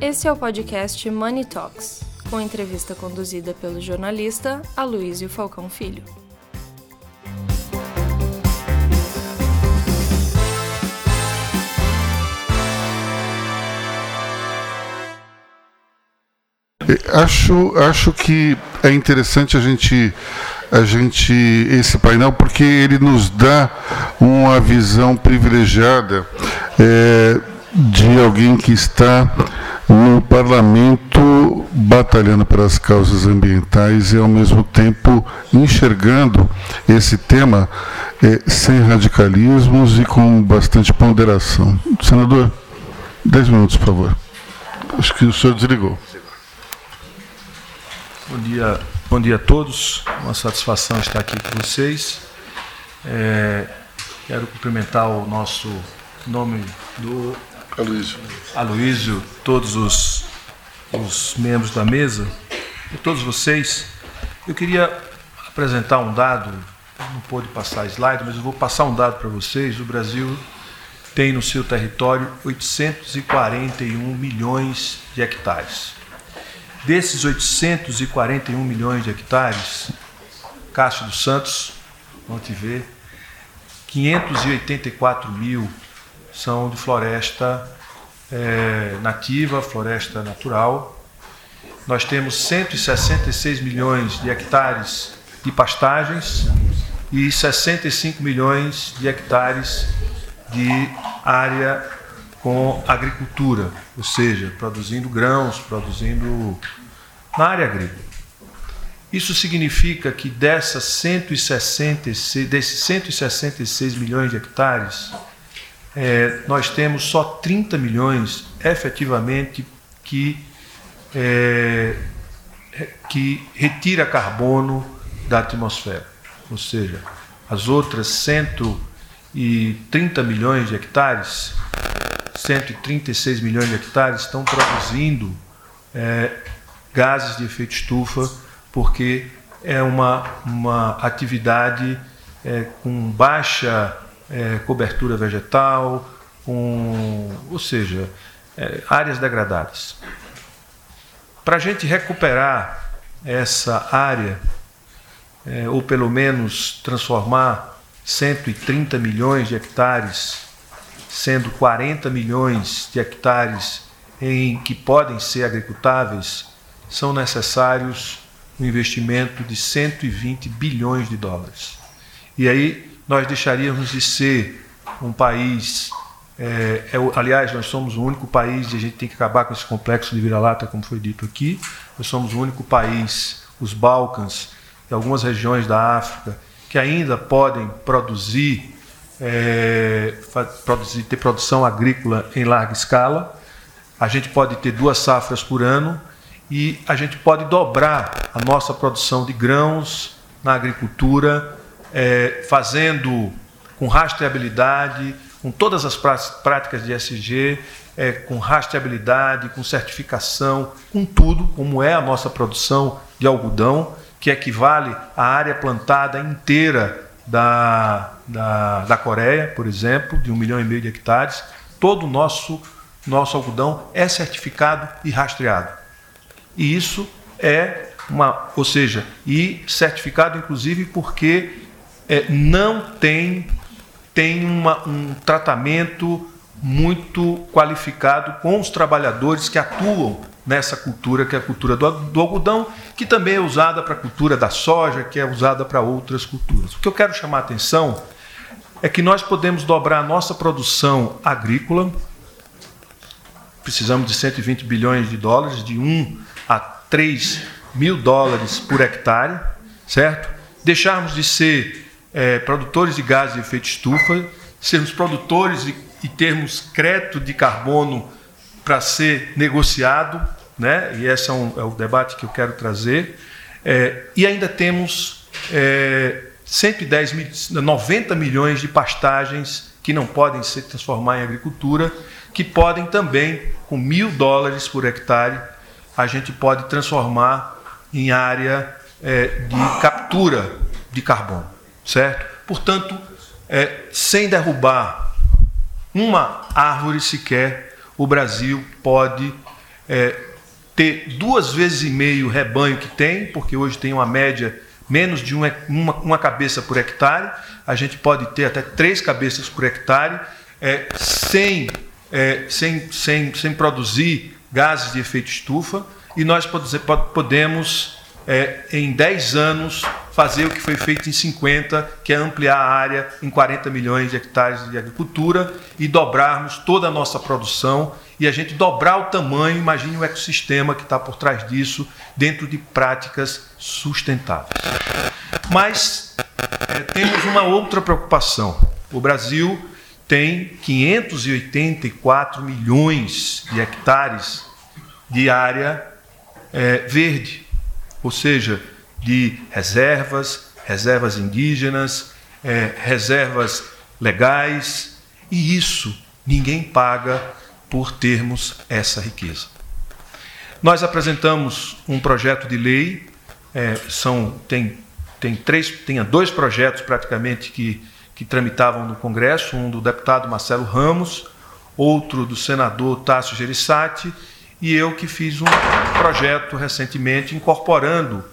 Esse é o podcast Money Talks, com entrevista conduzida pelo jornalista Aloysio Falcão Filho. Acho, acho que é interessante a gente a gente esse painel porque ele nos dá uma visão privilegiada é, de alguém que está no parlamento batalhando pelas causas ambientais e ao mesmo tempo enxergando esse tema é, sem radicalismos e com bastante ponderação. Senador, dez minutos, por favor. Acho que o senhor desligou. Bom dia, bom dia a todos. Uma satisfação estar aqui com vocês. É, quero cumprimentar o nosso nome do Aloysio. Aloysio, todos os, os membros da mesa e todos vocês. Eu queria apresentar um dado, não pôde passar slide, mas eu vou passar um dado para vocês. O Brasil tem no seu território 841 milhões de hectares. Desses 841 milhões de hectares, Cássio dos Santos, vão te ver, 584 mil são de floresta é, nativa, floresta natural. Nós temos 166 milhões de hectares de pastagens e 65 milhões de hectares de área com agricultura, ou seja, produzindo grãos, produzindo na área agrícola. Isso significa que dessas 166, desses 166 milhões de hectares, é, nós temos só 30 milhões efetivamente que, é, que retira carbono da atmosfera. Ou seja, as outras 130 milhões de hectares 136 milhões de hectares estão produzindo é, gases de efeito estufa, porque é uma, uma atividade é, com baixa é, cobertura vegetal, com, ou seja, é, áreas degradadas. Para a gente recuperar essa área, é, ou pelo menos transformar 130 milhões de hectares sendo 40 milhões de hectares em que podem ser agricultáveis, são necessários um investimento de 120 bilhões de dólares. E aí nós deixaríamos de ser um país. É, é, aliás, nós somos o único país, e a gente tem que acabar com esse complexo de vira-lata, como foi dito aqui. Nós somos o único país, os Balcãs e algumas regiões da África, que ainda podem produzir é, produzir, ter produção agrícola em larga escala. A gente pode ter duas safras por ano e a gente pode dobrar a nossa produção de grãos na agricultura, é, fazendo com rastreabilidade, com todas as práticas de SG, é, com rastreabilidade, com certificação, com tudo, como é a nossa produção de algodão, que equivale à área plantada inteira da, da, da Coreia, por exemplo, de um milhão e meio de hectares, todo o nosso, nosso algodão é certificado e rastreado. E isso é uma, ou seja, e certificado inclusive porque é, não tem, tem uma, um tratamento muito qualificado com os trabalhadores que atuam nessa cultura, que é a cultura do, do algodão, que também é usada para a cultura da soja, que é usada para outras culturas. O que eu quero chamar a atenção é que nós podemos dobrar a nossa produção agrícola, precisamos de 120 bilhões de dólares, de 1 a 3 mil dólares por hectare, certo? Deixarmos de ser é, produtores de gases de efeito estufa, sermos produtores e, e termos crédito de carbono para ser negociado né? e esse é, um, é o debate que eu quero trazer. É, e ainda temos é, 110, 90 milhões de pastagens que não podem se transformar em agricultura, que podem também, com mil dólares por hectare, a gente pode transformar em área é, de captura de carbono, certo? Portanto, é, sem derrubar uma árvore sequer, o Brasil pode é, ter duas vezes e meio o rebanho que tem, porque hoje tem uma média menos de uma, uma, uma cabeça por hectare, a gente pode ter até três cabeças por hectare, é, sem, é, sem, sem, sem produzir gases de efeito estufa, e nós podemos, é, em 10 anos, fazer o que foi feito em 50, que é ampliar a área em 40 milhões de hectares de agricultura e dobrarmos toda a nossa produção e a gente dobrar o tamanho, imagine o ecossistema que está por trás disso, dentro de práticas sustentáveis. Mas é, temos uma outra preocupação. O Brasil tem 584 milhões de hectares de área é, verde, ou seja, de reservas, reservas indígenas, é, reservas legais, e isso ninguém paga por termos essa riqueza. Nós apresentamos um projeto de lei, é, são, tem, tem, três, tem dois projetos praticamente que, que tramitavam no Congresso, um do deputado Marcelo Ramos, outro do senador Tássio Gereissati, e eu que fiz um projeto recentemente incorporando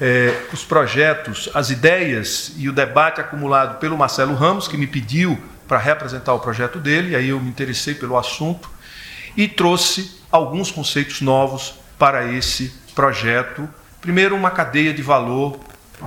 é, os projetos, as ideias e o debate acumulado pelo Marcelo Ramos, que me pediu para representar o projeto dele, aí eu me interessei pelo assunto e trouxe alguns conceitos novos para esse projeto. Primeiro, uma cadeia de valor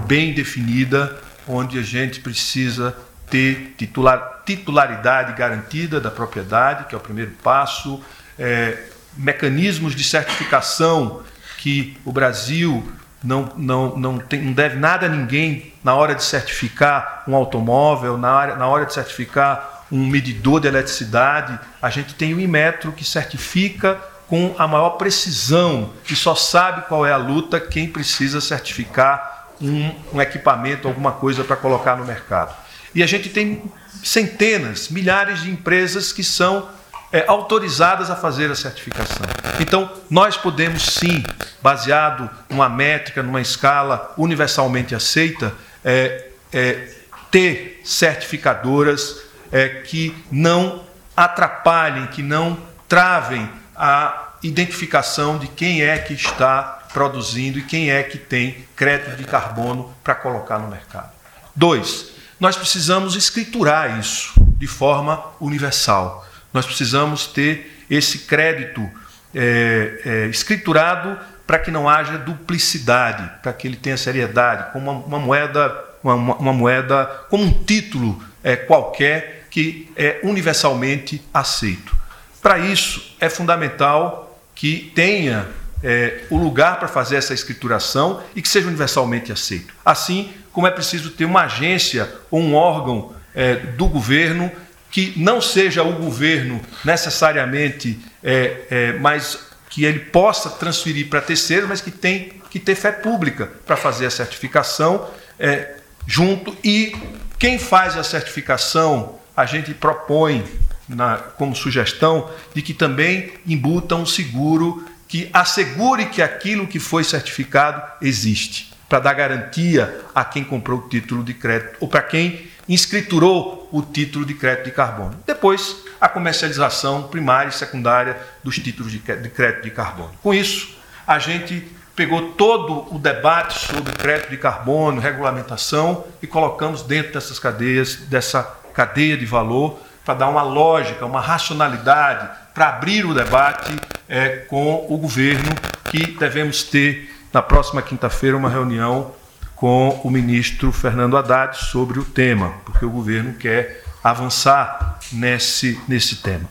bem definida, onde a gente precisa ter titular, titularidade garantida da propriedade, que é o primeiro passo, é, mecanismos de certificação que o Brasil não, não, não, tem, não deve nada a ninguém na hora de certificar um automóvel, na hora, na hora de certificar um medidor de eletricidade. A gente tem o Inmetro que certifica com a maior precisão e só sabe qual é a luta quem precisa certificar um, um equipamento, alguma coisa para colocar no mercado. E a gente tem centenas, milhares de empresas que são é, autorizadas a fazer a certificação. Então, nós podemos sim, baseado numa métrica, numa escala universalmente aceita, é, é, ter certificadoras é, que não atrapalhem, que não travem a identificação de quem é que está produzindo e quem é que tem crédito de carbono para colocar no mercado. Dois, nós precisamos escriturar isso de forma universal. Nós precisamos ter esse crédito é, é, escriturado para que não haja duplicidade, para que ele tenha seriedade, como uma, uma moeda, uma, uma, moeda, como um título é, qualquer que é universalmente aceito. Para isso é fundamental que tenha é, o lugar para fazer essa escrituração e que seja universalmente aceito. Assim como é preciso ter uma agência ou um órgão é, do governo que não seja o governo necessariamente, é, é, mas que ele possa transferir para terceiros, mas que tem que ter fé pública para fazer a certificação é, junto. E quem faz a certificação, a gente propõe na, como sugestão de que também embuta um seguro que assegure que aquilo que foi certificado existe, para dar garantia a quem comprou o título de crédito ou para quem inscriturou o título de crédito de carbono. Depois, a comercialização primária e secundária dos títulos de crédito de carbono. Com isso, a gente pegou todo o debate sobre crédito de carbono, regulamentação e colocamos dentro dessas cadeias, dessa cadeia de valor, para dar uma lógica, uma racionalidade, para abrir o debate é, com o governo, que devemos ter na próxima quinta-feira uma reunião com o ministro Fernando Haddad sobre o tema, porque o governo quer avançar nesse, nesse tema.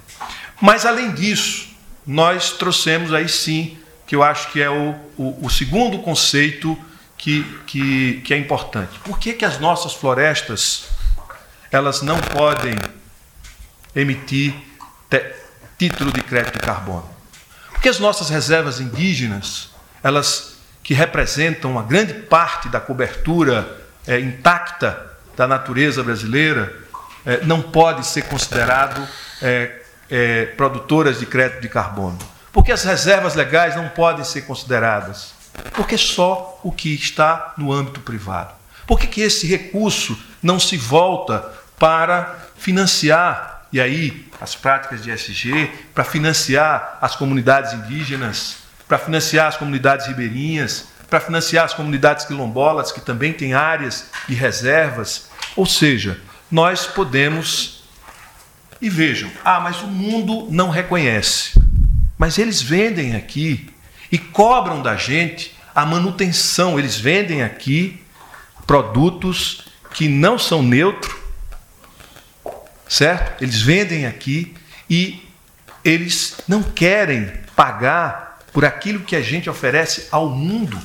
Mas, além disso, nós trouxemos aí sim, que eu acho que é o, o, o segundo conceito que, que, que, é importante. Por que, que as nossas florestas elas não podem emitir título de crédito de carbono? Porque as nossas reservas indígenas elas que representam uma grande parte da cobertura é, intacta da natureza brasileira, é, não pode ser considerado é, é, produtoras de crédito de carbono. Porque as reservas legais não podem ser consideradas. Porque só o que está no âmbito privado. Por que, que esse recurso não se volta para financiar e aí as práticas de SG, para financiar as comunidades indígenas, para financiar as comunidades ribeirinhas, para financiar as comunidades quilombolas, que também têm áreas e reservas. Ou seja, nós podemos. E vejam, ah, mas o mundo não reconhece. Mas eles vendem aqui e cobram da gente a manutenção. Eles vendem aqui produtos que não são neutros, certo? Eles vendem aqui e eles não querem pagar por aquilo que a gente oferece ao mundo.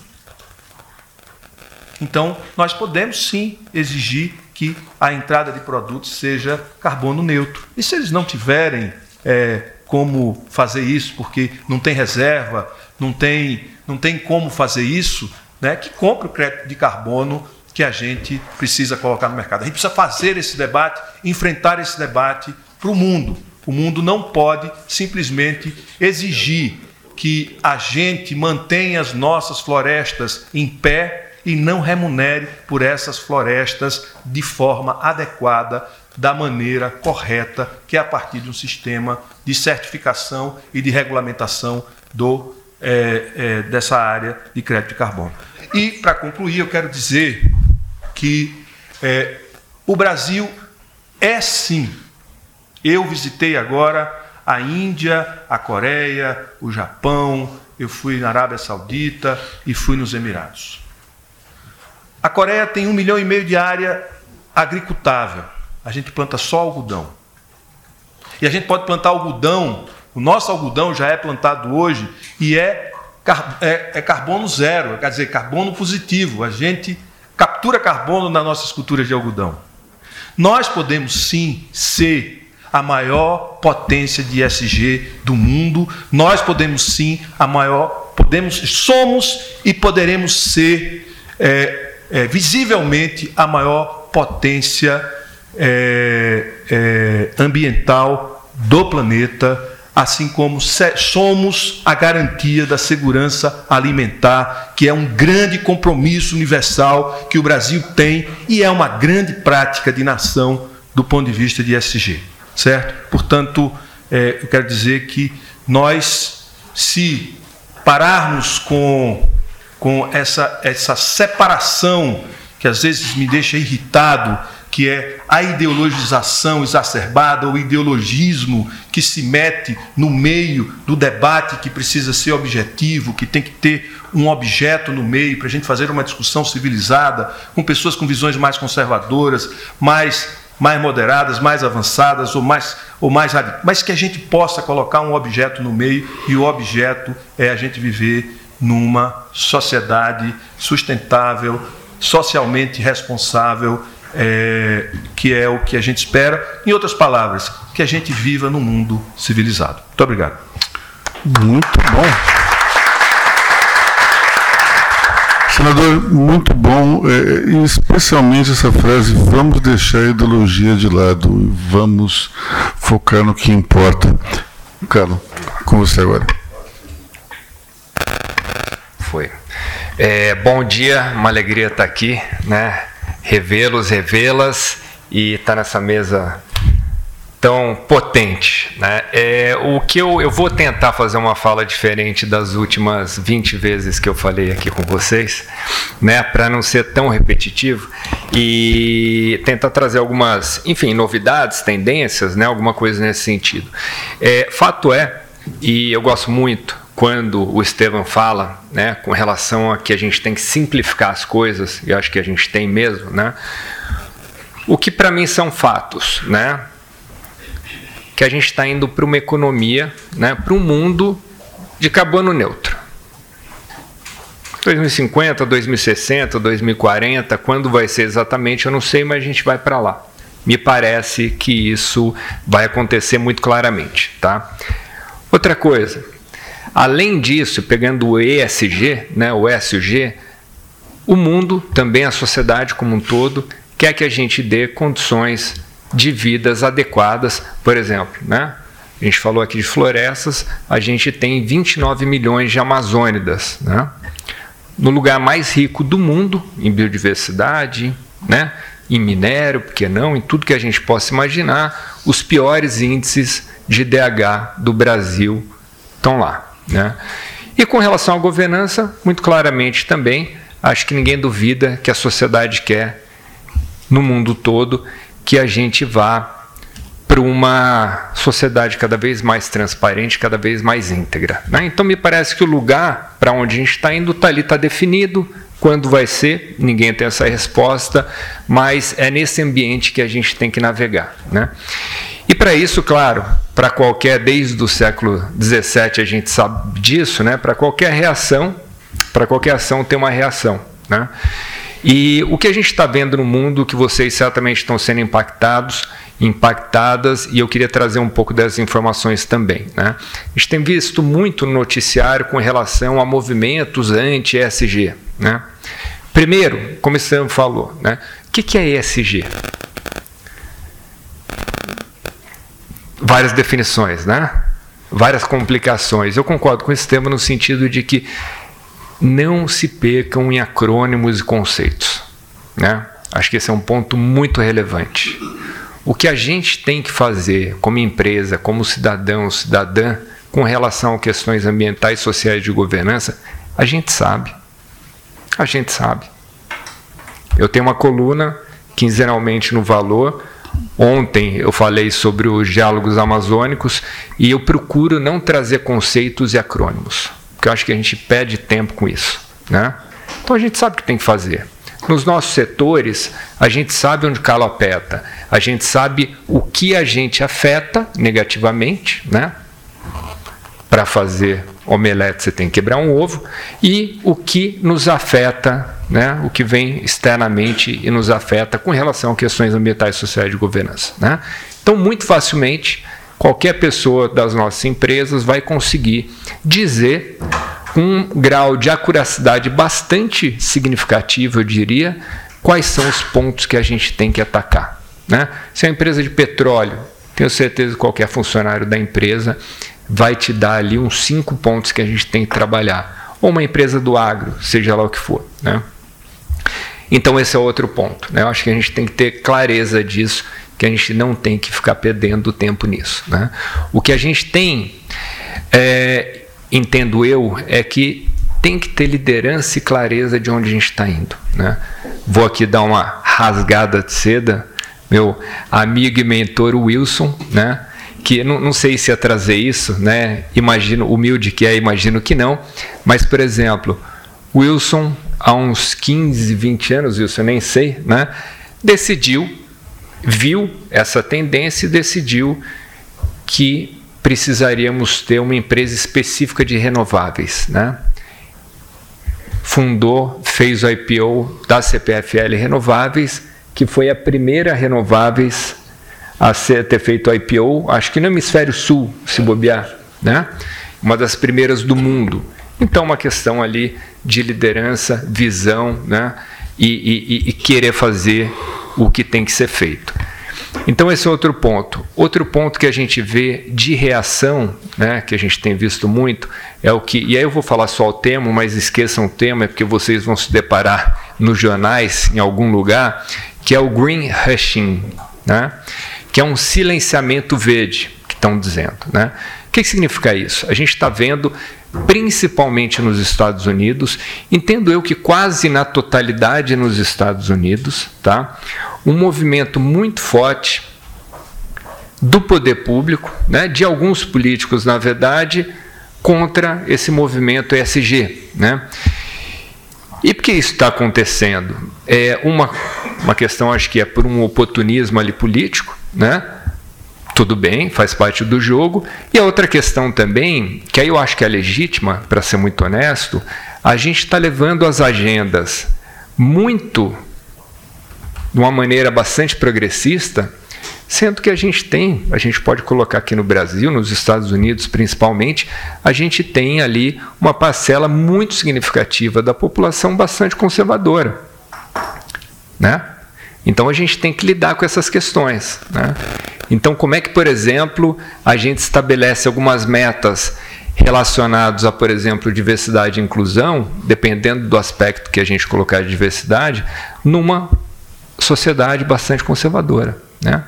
Então, nós podemos sim exigir que a entrada de produtos seja carbono neutro. E se eles não tiverem é, como fazer isso, porque não tem reserva, não tem, não tem como fazer isso, né, que compre o crédito de carbono que a gente precisa colocar no mercado. A gente precisa fazer esse debate, enfrentar esse debate para o mundo. O mundo não pode simplesmente exigir que a gente mantenha as nossas florestas em pé e não remunere por essas florestas de forma adequada, da maneira correta, que é a partir de um sistema de certificação e de regulamentação do, é, é, dessa área de crédito de carbono. E, para concluir, eu quero dizer que é, o Brasil é sim. Eu visitei agora a Índia, a Coreia, o Japão, eu fui na Arábia Saudita e fui nos Emirados. A Coreia tem um milhão e meio de área agricultável. A gente planta só algodão. E a gente pode plantar algodão, o nosso algodão já é plantado hoje e é, é, é carbono zero, quer dizer, carbono positivo. A gente captura carbono nas nossas culturas de algodão. Nós podemos sim ser a maior potência de ESG do mundo. Nós podemos sim a maior, podemos, somos e poderemos ser é, é, visivelmente a maior potência é, é ambiental do planeta assim como somos a garantia da segurança alimentar, que é um grande compromisso universal que o Brasil tem e é uma grande prática de nação do ponto de vista de SG, certo? Portanto, é, eu quero dizer que nós, se pararmos com, com essa, essa separação que às vezes me deixa irritado que é a ideologização exacerbada, o ideologismo que se mete no meio do debate que precisa ser objetivo, que tem que ter um objeto no meio para a gente fazer uma discussão civilizada, com pessoas com visões mais conservadoras, mais, mais moderadas, mais avançadas ou mais, ou mais mas que a gente possa colocar um objeto no meio e o objeto é a gente viver numa sociedade sustentável, socialmente responsável é, que é o que a gente espera. Em outras palavras, que a gente viva num mundo civilizado. Muito obrigado. Muito bom. Senador, muito bom, é, especialmente essa frase: vamos deixar a ideologia de lado e vamos focar no que importa. Carlos, com você agora. Foi. É, bom dia, uma alegria estar aqui, né? revê-los, revê-las e estar nessa mesa tão potente. Né? É, o que eu, eu vou tentar fazer uma fala diferente das últimas 20 vezes que eu falei aqui com vocês, né? para não ser tão repetitivo e tentar trazer algumas, enfim, novidades, tendências, né? alguma coisa nesse sentido. É, fato é, e eu gosto muito quando o Estevam fala, né, com relação a que a gente tem que simplificar as coisas, e acho que a gente tem mesmo, né? O que para mim são fatos, né? Que a gente está indo para uma economia, né, para um mundo de carbono neutro. 2050, 2060, 2040, quando vai ser exatamente, eu não sei, mas a gente vai para lá. Me parece que isso vai acontecer muito claramente, tá? Outra coisa, Além disso, pegando o ESG, né, o ESG, o mundo, também a sociedade como um todo, quer que a gente dê condições de vidas adequadas. Por exemplo, né? a gente falou aqui de florestas, a gente tem 29 milhões de amazônidas. Né? No lugar mais rico do mundo, em biodiversidade, né? em minério, por que não, em tudo que a gente possa imaginar, os piores índices de DH do Brasil estão lá. Né? E com relação à governança, muito claramente também, acho que ninguém duvida que a sociedade quer, no mundo todo, que a gente vá para uma sociedade cada vez mais transparente, cada vez mais íntegra. Né? Então, me parece que o lugar para onde a gente está indo está ali, está definido. Quando vai ser, ninguém tem essa resposta, mas é nesse ambiente que a gente tem que navegar. Né? E para isso, claro, para qualquer, desde o século XVII a gente sabe disso, né? para qualquer reação, para qualquer ação tem uma reação. Né? E o que a gente está vendo no mundo, que vocês certamente estão sendo impactados, impactadas e eu queria trazer um pouco dessas informações também. Né? A gente tem visto muito no noticiário com relação a movimentos anti-ESG. Né? Primeiro, como o Sam falou, né? o que é ESG? Várias definições, né? várias complicações. Eu concordo com esse tema no sentido de que não se percam em acrônimos e conceitos. Né? Acho que esse é um ponto muito relevante. O que a gente tem que fazer como empresa, como cidadão, cidadã, com relação a questões ambientais, sociais de governança, a gente sabe. A gente sabe. Eu tenho uma coluna quinzenalmente no Valor. Ontem eu falei sobre os diálogos amazônicos e eu procuro não trazer conceitos e acrônimos, porque eu acho que a gente perde tempo com isso. Né? Então a gente sabe o que tem que fazer. Nos nossos setores, a gente sabe onde o calo aperta, a gente sabe o que a gente afeta negativamente, né? Para fazer omelete você tem que quebrar um ovo, e o que nos afeta, né? o que vem externamente e nos afeta com relação a questões ambientais, sociais e de governança. Né? Então, muito facilmente, qualquer pessoa das nossas empresas vai conseguir dizer um grau de acuracidade bastante significativo, eu diria, quais são os pontos que a gente tem que atacar. Né? Se é uma empresa de petróleo, tenho certeza que qualquer funcionário da empresa vai te dar ali uns cinco pontos que a gente tem que trabalhar. Ou uma empresa do agro, seja lá o que for. Né? Então, esse é outro ponto. Né? Eu acho que a gente tem que ter clareza disso, que a gente não tem que ficar perdendo tempo nisso. Né? O que a gente tem é, entendo eu, é que tem que ter liderança e clareza de onde a gente está indo. Né? Vou aqui dar uma rasgada de seda. Meu amigo e mentor Wilson, né? que não, não sei se ia trazer isso, né? imagino, humilde que é, imagino que não, mas, por exemplo, Wilson, há uns 15, 20 anos, Wilson, eu nem sei, né? decidiu, viu essa tendência e decidiu que precisaríamos ter uma empresa específica de renováveis. Né? Fundou, fez o IPO da CPFL Renováveis, que foi a primeira renováveis a ser, ter feito IPO, acho que no hemisfério sul, se bobear, né? uma das primeiras do mundo. Então, uma questão ali de liderança, visão né? e, e, e querer fazer o que tem que ser feito. Então, esse é outro ponto. Outro ponto que a gente vê de reação, né, que a gente tem visto muito, é o que. E aí eu vou falar só o tema, mas esqueçam o tema, é porque vocês vão se deparar nos jornais, em algum lugar, que é o green hushing, né, que é um silenciamento verde, que estão dizendo. Né. Que significa isso? A gente está vendo principalmente nos Estados Unidos, entendo eu que quase na totalidade nos Estados Unidos, tá? um movimento muito forte do poder público, né? de alguns políticos, na verdade, contra esse movimento ESG. Né? E por que isso está acontecendo? É uma, uma questão, acho que é por um oportunismo ali político, né? Tudo bem, faz parte do jogo. E a outra questão também, que aí eu acho que é legítima, para ser muito honesto, a gente está levando as agendas muito de uma maneira bastante progressista, sendo que a gente tem, a gente pode colocar aqui no Brasil, nos Estados Unidos principalmente, a gente tem ali uma parcela muito significativa da população bastante conservadora, né? Então a gente tem que lidar com essas questões. Né? Então, como é que, por exemplo, a gente estabelece algumas metas relacionadas a, por exemplo, diversidade e inclusão, dependendo do aspecto que a gente colocar de diversidade, numa sociedade bastante conservadora. Né?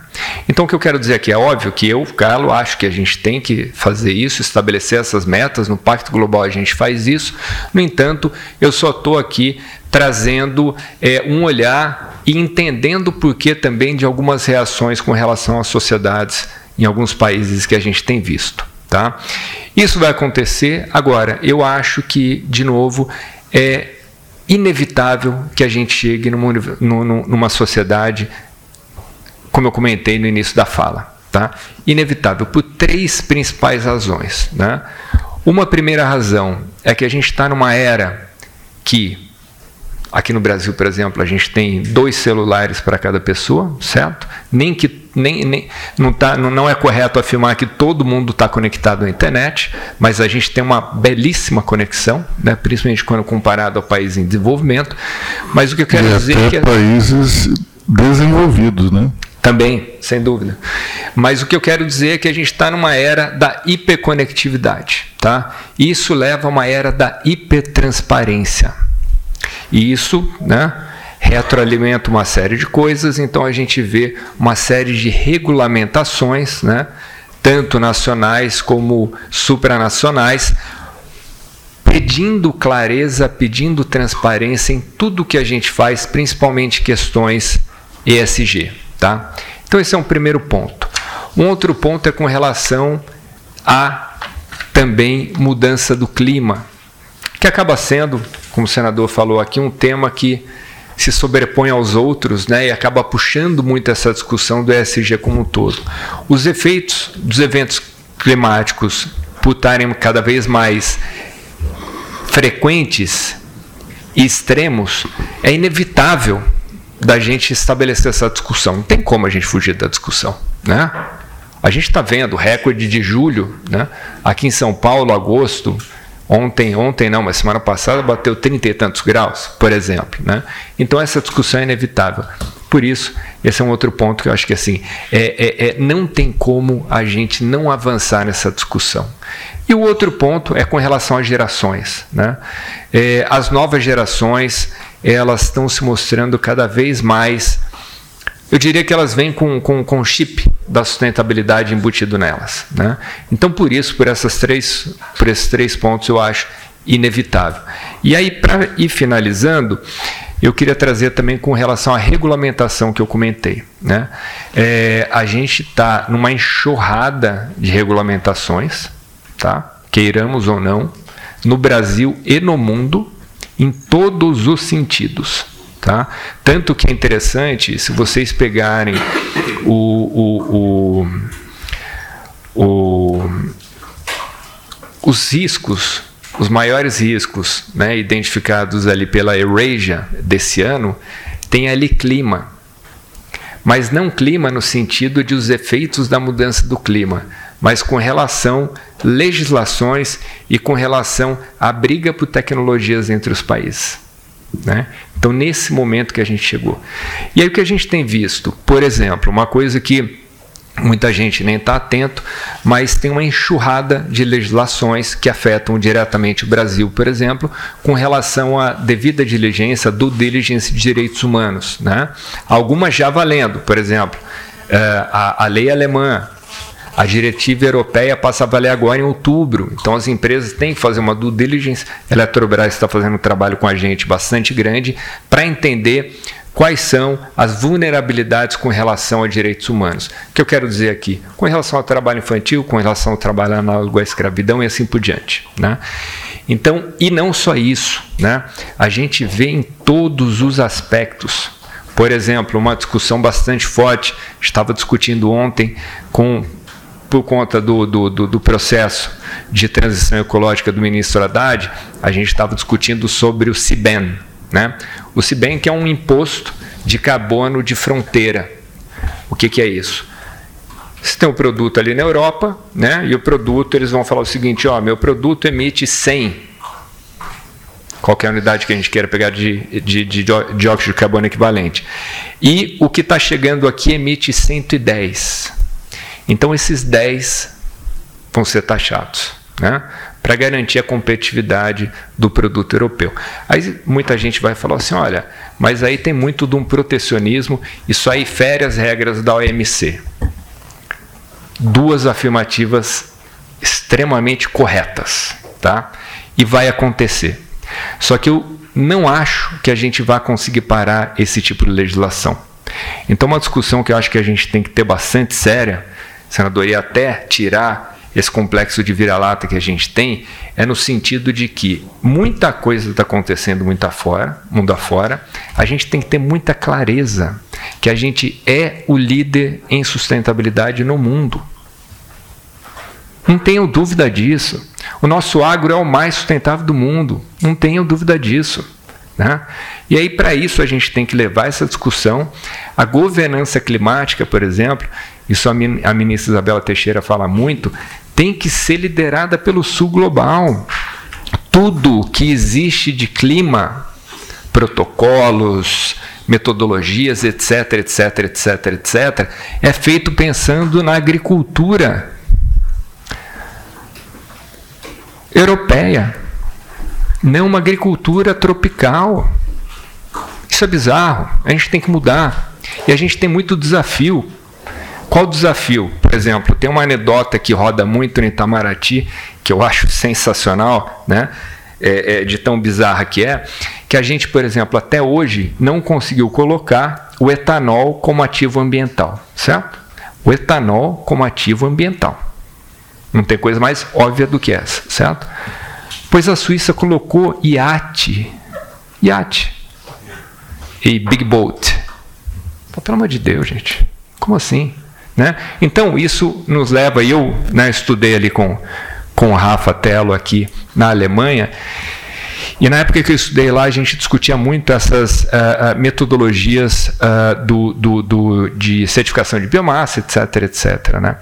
Então, o que eu quero dizer aqui é óbvio que eu, Galo, acho que a gente tem que fazer isso, estabelecer essas metas. No Pacto Global a gente faz isso. No entanto, eu só estou aqui trazendo é, um olhar e entendendo por que também de algumas reações com relação às sociedades em alguns países que a gente tem visto. Tá? Isso vai acontecer. Agora, eu acho que, de novo, é inevitável que a gente chegue numa, numa sociedade, como eu comentei no início da fala. Tá? Inevitável por três principais razões. Né? Uma primeira razão é que a gente está numa era que Aqui no Brasil, por exemplo, a gente tem dois celulares para cada pessoa, certo? Nem que nem, nem não, tá, não, não é correto afirmar que todo mundo está conectado à internet, mas a gente tem uma belíssima conexão, né? principalmente quando comparado ao país em desenvolvimento. Mas o que eu quero e dizer até é que países desenvolvidos, né? Também, sem dúvida. Mas o que eu quero dizer é que a gente está numa era da hiperconectividade. Tá? Isso leva a uma era da hipertransparência. E isso né, retroalimenta uma série de coisas, então a gente vê uma série de regulamentações, né, tanto nacionais como supranacionais, pedindo clareza, pedindo transparência em tudo que a gente faz, principalmente questões ESG. Tá? Então, esse é um primeiro ponto. Um outro ponto é com relação a também mudança do clima, que acaba sendo, como o senador falou aqui, um tema que se sobrepõe aos outros né, e acaba puxando muito essa discussão do ESG como um todo. Os efeitos dos eventos climáticos por estarem cada vez mais frequentes e extremos, é inevitável da gente estabelecer essa discussão. Não tem como a gente fugir da discussão. Né? A gente está vendo recorde de julho, né? aqui em São Paulo, agosto, Ontem, ontem não, mas semana passada bateu 30 e tantos graus, por exemplo. Né? Então essa discussão é inevitável. Por isso, esse é um outro ponto que eu acho que assim, é, é, é, não tem como a gente não avançar nessa discussão. E o outro ponto é com relação às gerações. Né? É, as novas gerações elas estão se mostrando cada vez mais eu diria que elas vêm com, com, com chip da sustentabilidade embutido nelas. Né? Então, por isso, por, essas três, por esses três pontos, eu acho inevitável. E aí, para ir finalizando, eu queria trazer também com relação à regulamentação que eu comentei. Né? É, a gente está numa enxurrada de regulamentações, tá? queiramos ou não, no Brasil e no mundo, em todos os sentidos. Tá? Tanto que é interessante, se vocês pegarem o, o, o, o os riscos, os maiores riscos né, identificados ali pela Eurasia desse ano, tem ali clima. Mas não clima no sentido de os efeitos da mudança do clima, mas com relação legislações e com relação à briga por tecnologias entre os países. Né? Então, nesse momento que a gente chegou. E aí, o que a gente tem visto? Por exemplo, uma coisa que muita gente nem está atento, mas tem uma enxurrada de legislações que afetam diretamente o Brasil, por exemplo, com relação à devida diligência, do diligência de direitos humanos. Né? Algumas já valendo, por exemplo, eh, a, a lei alemã a diretiva europeia passa a valer agora em outubro. Então as empresas têm que fazer uma due diligence. A Eletrobras está fazendo um trabalho com a gente bastante grande para entender quais são as vulnerabilidades com relação a direitos humanos. O que eu quero dizer aqui? Com relação ao trabalho infantil, com relação ao trabalho análogo à escravidão e assim por diante. Né? Então, e não só isso, né? a gente vê em todos os aspectos. Por exemplo, uma discussão bastante forte, estava discutindo ontem com por conta do, do, do, do, processo de transição ecológica do ministro Haddad, a gente estava discutindo sobre o CIBEN. Né? O CIBEN que é um imposto de carbono de fronteira. O que, que é isso? Você tem um produto ali na Europa, né? e o produto, eles vão falar o seguinte, ó, meu produto emite 100 qualquer unidade que a gente queira pegar de, de, de dióxido de carbono equivalente. E o que está chegando aqui emite 110. Então esses 10 vão ser taxados. né? para garantir a competitividade do produto europeu. Aí muita gente vai falar assim: olha, mas aí tem muito de um protecionismo, isso aí fere as regras da OMC. Duas afirmativas extremamente corretas, tá? E vai acontecer. Só que eu não acho que a gente vá conseguir parar esse tipo de legislação. Então, uma discussão que eu acho que a gente tem que ter bastante séria, senador, e até tirar esse complexo de vira-lata que a gente tem é no sentido de que muita coisa está acontecendo muito afora, mundo afora. A gente tem que ter muita clareza que a gente é o líder em sustentabilidade no mundo. Não tenho dúvida disso. O nosso agro é o mais sustentável do mundo. Não tenho dúvida disso. Né? E aí, para isso, a gente tem que levar essa discussão. A governança climática, por exemplo, isso a, a ministra Isabela Teixeira fala muito, tem que ser liderada pelo Sul Global. Tudo que existe de clima, protocolos, metodologias, etc, etc, etc, etc, é feito pensando na agricultura europeia, não uma agricultura tropical. Isso é bizarro. A gente tem que mudar. E a gente tem muito desafio. Qual desafio? Por exemplo, tem uma anedota que roda muito no Itamaraty, que eu acho sensacional, né? É, é, de tão bizarra que é, que a gente, por exemplo, até hoje não conseguiu colocar o etanol como ativo ambiental, certo? O etanol como ativo ambiental. Não tem coisa mais óbvia do que essa, certo? Pois a Suíça colocou iate, iate e big boat. Pelo amor de Deus, gente. Como assim? Né? Então, isso nos leva, eu né, estudei ali com, com o Rafa Tello aqui na Alemanha, e na época que eu estudei lá, a gente discutia muito essas uh, metodologias uh, do, do, do, de certificação de biomassa, etc, etc. Né?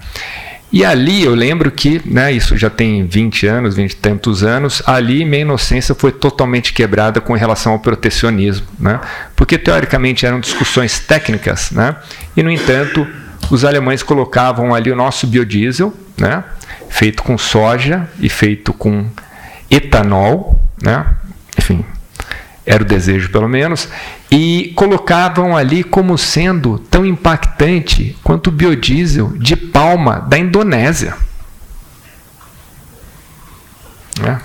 E ali eu lembro que, né, isso já tem 20 anos, 20 e tantos anos, ali minha inocência foi totalmente quebrada com relação ao protecionismo. Né? Porque teoricamente eram discussões técnicas, né? e no entanto os alemães colocavam ali o nosso biodiesel, né, feito com soja e feito com etanol, né, enfim, era o desejo pelo menos, e colocavam ali como sendo tão impactante quanto o biodiesel de palma da Indonésia. Né?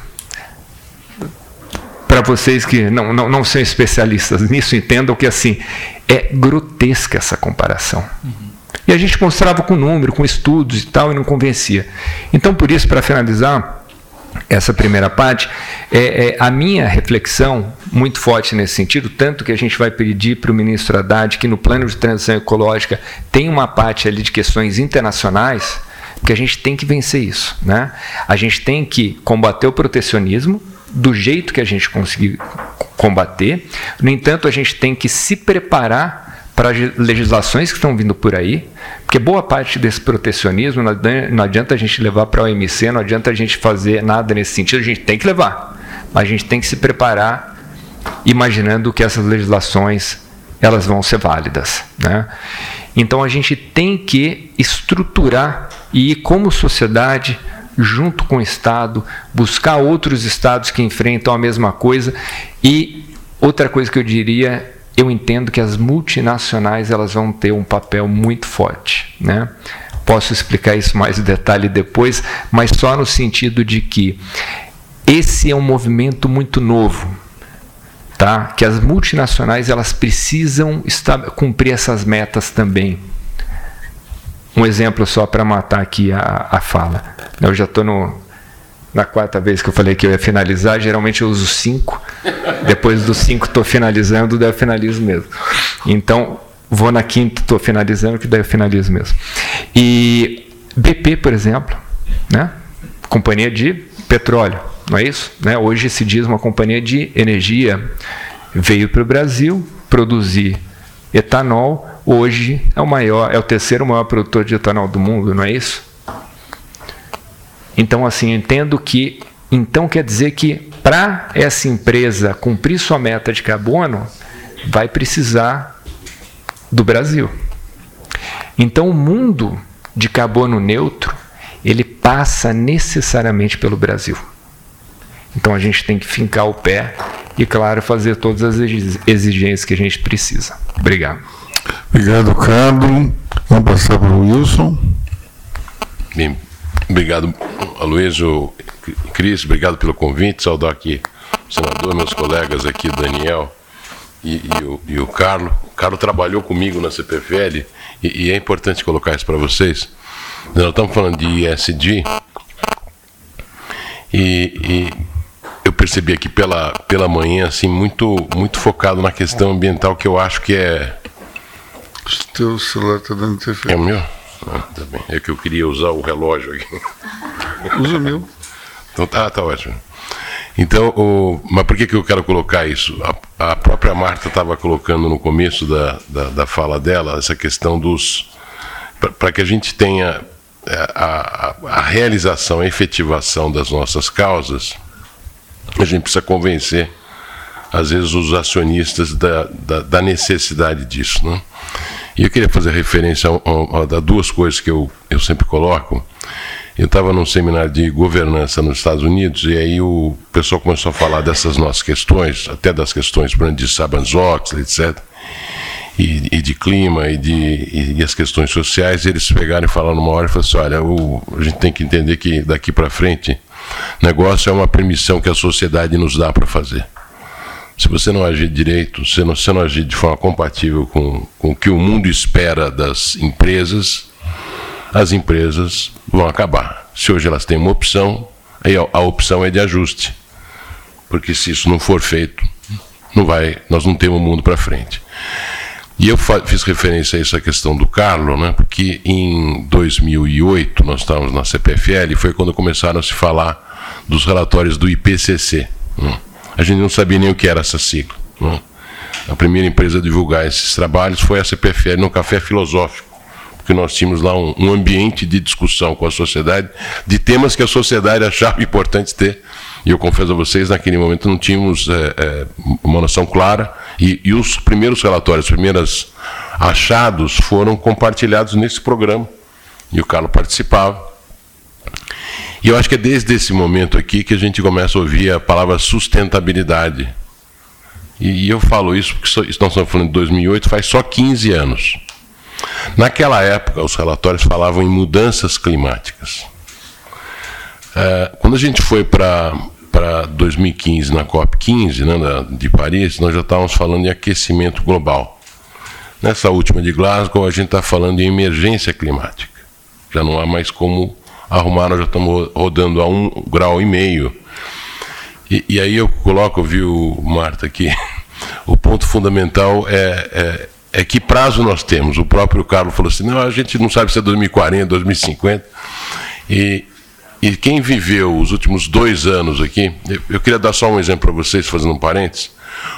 Para vocês que não, não, não são especialistas nisso, entendam que assim é grotesca essa comparação. Uhum. E a gente mostrava com número, com estudos e tal, e não convencia. Então, por isso, para finalizar essa primeira parte, é, é, a minha reflexão muito forte nesse sentido, tanto que a gente vai pedir para o ministro Haddad que no plano de transição ecológica tem uma parte ali de questões internacionais, porque a gente tem que vencer isso. Né? A gente tem que combater o protecionismo do jeito que a gente conseguir combater. No entanto, a gente tem que se preparar para legislações que estão vindo por aí, porque boa parte desse protecionismo não adianta a gente levar para a OMC, não adianta a gente fazer nada nesse sentido, a gente tem que levar, mas a gente tem que se preparar imaginando que essas legislações elas vão ser válidas, né? Então a gente tem que estruturar e como sociedade junto com o Estado, buscar outros estados que enfrentam a mesma coisa e outra coisa que eu diria eu entendo que as multinacionais elas vão ter um papel muito forte, né? Posso explicar isso mais em detalhe depois, mas só no sentido de que esse é um movimento muito novo, tá? Que as multinacionais elas precisam cumprir essas metas também. Um exemplo só para matar aqui a, a fala. Eu já estou na quarta vez que eu falei que eu ia finalizar, geralmente eu uso cinco. Depois dos cinco estou finalizando, daí eu finalizo mesmo. Então, vou na quinta, estou finalizando, que daí eu finalizo mesmo. E BP, por exemplo, né? companhia de petróleo, não é isso? Né? Hoje se diz uma companhia de energia. Veio para o Brasil produzir etanol, hoje é o maior, é o terceiro maior produtor de etanol do mundo, não é isso? Então, assim, entendo que então quer dizer que para essa empresa cumprir sua meta de carbono, vai precisar do Brasil. Então, o mundo de carbono neutro, ele passa necessariamente pelo Brasil. Então a gente tem que fincar o pé e, claro, fazer todas as exigências que a gente precisa. Obrigado. Obrigado, Carlos. Vamos passar para o Wilson. Bem, obrigado, Aloysio, Cris, obrigado pelo convite. Saudar aqui o senador, meus colegas aqui, o Daniel e, e, o, e o Carlos. O Carlos trabalhou comigo na CPFL e, e é importante colocar isso para vocês. Nós estamos falando de ISD e, e percebi aqui pela, pela manhã, assim, muito, muito focado na questão ambiental, que eu acho que é. O teu celular está dando interferência. É o meu? Ah, tá bem. É que eu queria usar o relógio aqui. Usa o meu. Então tá, tá ótimo. Então, o, mas por que, que eu quero colocar isso? A, a própria Marta estava colocando no começo da, da, da, fala dela essa questão dos. para que a gente tenha é, a, a, a realização, a efetivação das nossas causas, a gente precisa convencer, às vezes, os acionistas da, da, da necessidade disso. Né? E eu queria fazer referência a, a, a, duas coisas que eu, eu sempre coloco. Eu estava num seminário de governança nos Estados Unidos e aí o pessoal começou a falar dessas nossas questões, até das questões por exemplo, de Sabanzox, etc. E, e, de clima e de e, e, as questões sociais, eles pegaram e falaram numa hora e falaram assim, olha, o, a gente tem que entender que daqui para frente negócio é uma permissão que a sociedade nos dá para fazer. Se você não agir direito, se não, se não agir de forma compatível com, com o que o mundo espera das empresas, as empresas vão acabar. Se hoje elas têm uma opção, aí a, opção é de ajuste. Porque se isso não for feito, não vai, nós não temos o mundo para frente. E eu fiz referência a essa questão do Carlo, né, porque em 2008 nós estávamos na CPFL foi quando começaram a se falar dos relatórios do IPCC. Né. A gente não sabia nem o que era essa sigla. Né. A primeira empresa a divulgar esses trabalhos foi a CPFL no Café Filosófico, porque nós tínhamos lá um, um ambiente de discussão com a sociedade de temas que a sociedade achava importante ter e eu confesso a vocês, naquele momento não tínhamos é, é, uma noção clara, e, e, os primeiros relatórios, os primeiros achados foram compartilhados nesse programa, e o Carlos participava. E eu acho que é desde esse momento aqui que a gente começa a ouvir a palavra sustentabilidade. E, e eu falo isso porque estamos falando de 2008, faz só 15 anos. Naquela época, os relatórios falavam em mudanças climáticas. É, quando a gente foi para 2015, na COP15 né, de Paris, nós já estávamos falando em aquecimento global. Nessa última de Glasgow, a gente está falando em emergência climática. Já não há mais como arrumar, nós já estamos rodando a um grau e meio. E, e aí eu coloco, viu, Marta, aqui, o ponto fundamental é, é, é que prazo nós temos. O próprio Carlos falou assim: não, a gente não sabe se é 2040, 2050. E, e quem viveu os últimos dois anos aqui, eu queria dar só um exemplo para vocês, fazendo um parênteses.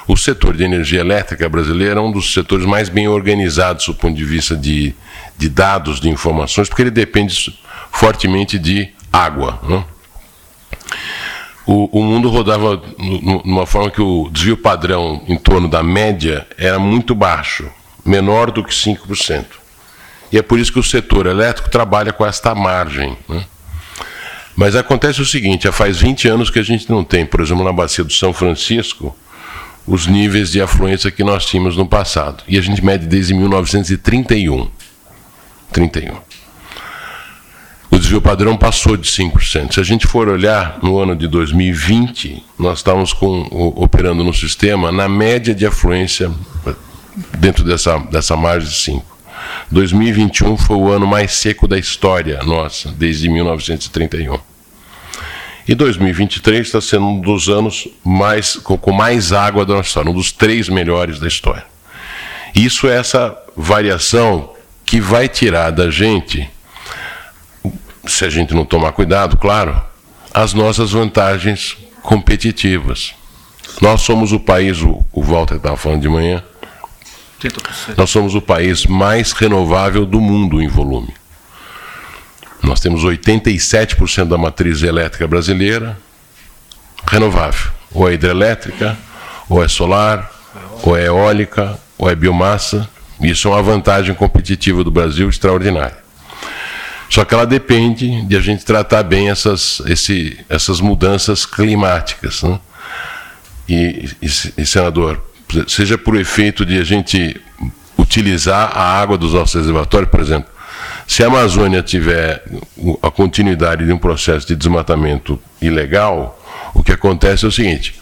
O setor de energia elétrica brasileiro é um dos setores mais bem organizados do ponto de vista de, de dados, de informações, porque ele depende fortemente de água. Né? O, o, mundo rodava numa forma que o desvio padrão em torno da média era muito baixo, menor do que 5%. E é por isso que o setor elétrico trabalha com esta margem. Né? Mas acontece o seguinte: já faz 20 anos que a gente não tem, por exemplo, na Bacia do São Francisco, os níveis de afluência que nós tínhamos no passado. E a gente mede desde 1931. 31. O desvio padrão passou de 5%. Se a gente for olhar no ano de 2020, nós estávamos com, operando no sistema na média de afluência dentro dessa, dessa margem de 5%. 2021 foi o ano mais seco da história nossa, desde 1931. E 2023 está sendo um dos anos mais, com, mais água da nossa história, um dos três melhores da história. Isso é essa variação que vai tirar da gente, se a gente não tomar cuidado, claro, as nossas vantagens competitivas. Nós somos o país, o Walter estava falando de manhã, 30%. Nós somos o país mais renovável do mundo em volume. Nós temos 87% da matriz elétrica brasileira renovável. Ou é hidrelétrica, ou é solar, ou é eólica, ou é biomassa. Isso é uma vantagem competitiva do Brasil extraordinária. Só que ela depende de a gente tratar bem essas, esse, essas mudanças climáticas. Né? E, e, e, senador, seja por efeito de a gente utilizar a água dos nossos reservatórios, por exemplo, se a Amazônia tiver a continuidade de um processo de desmatamento ilegal, o que acontece é o seguinte: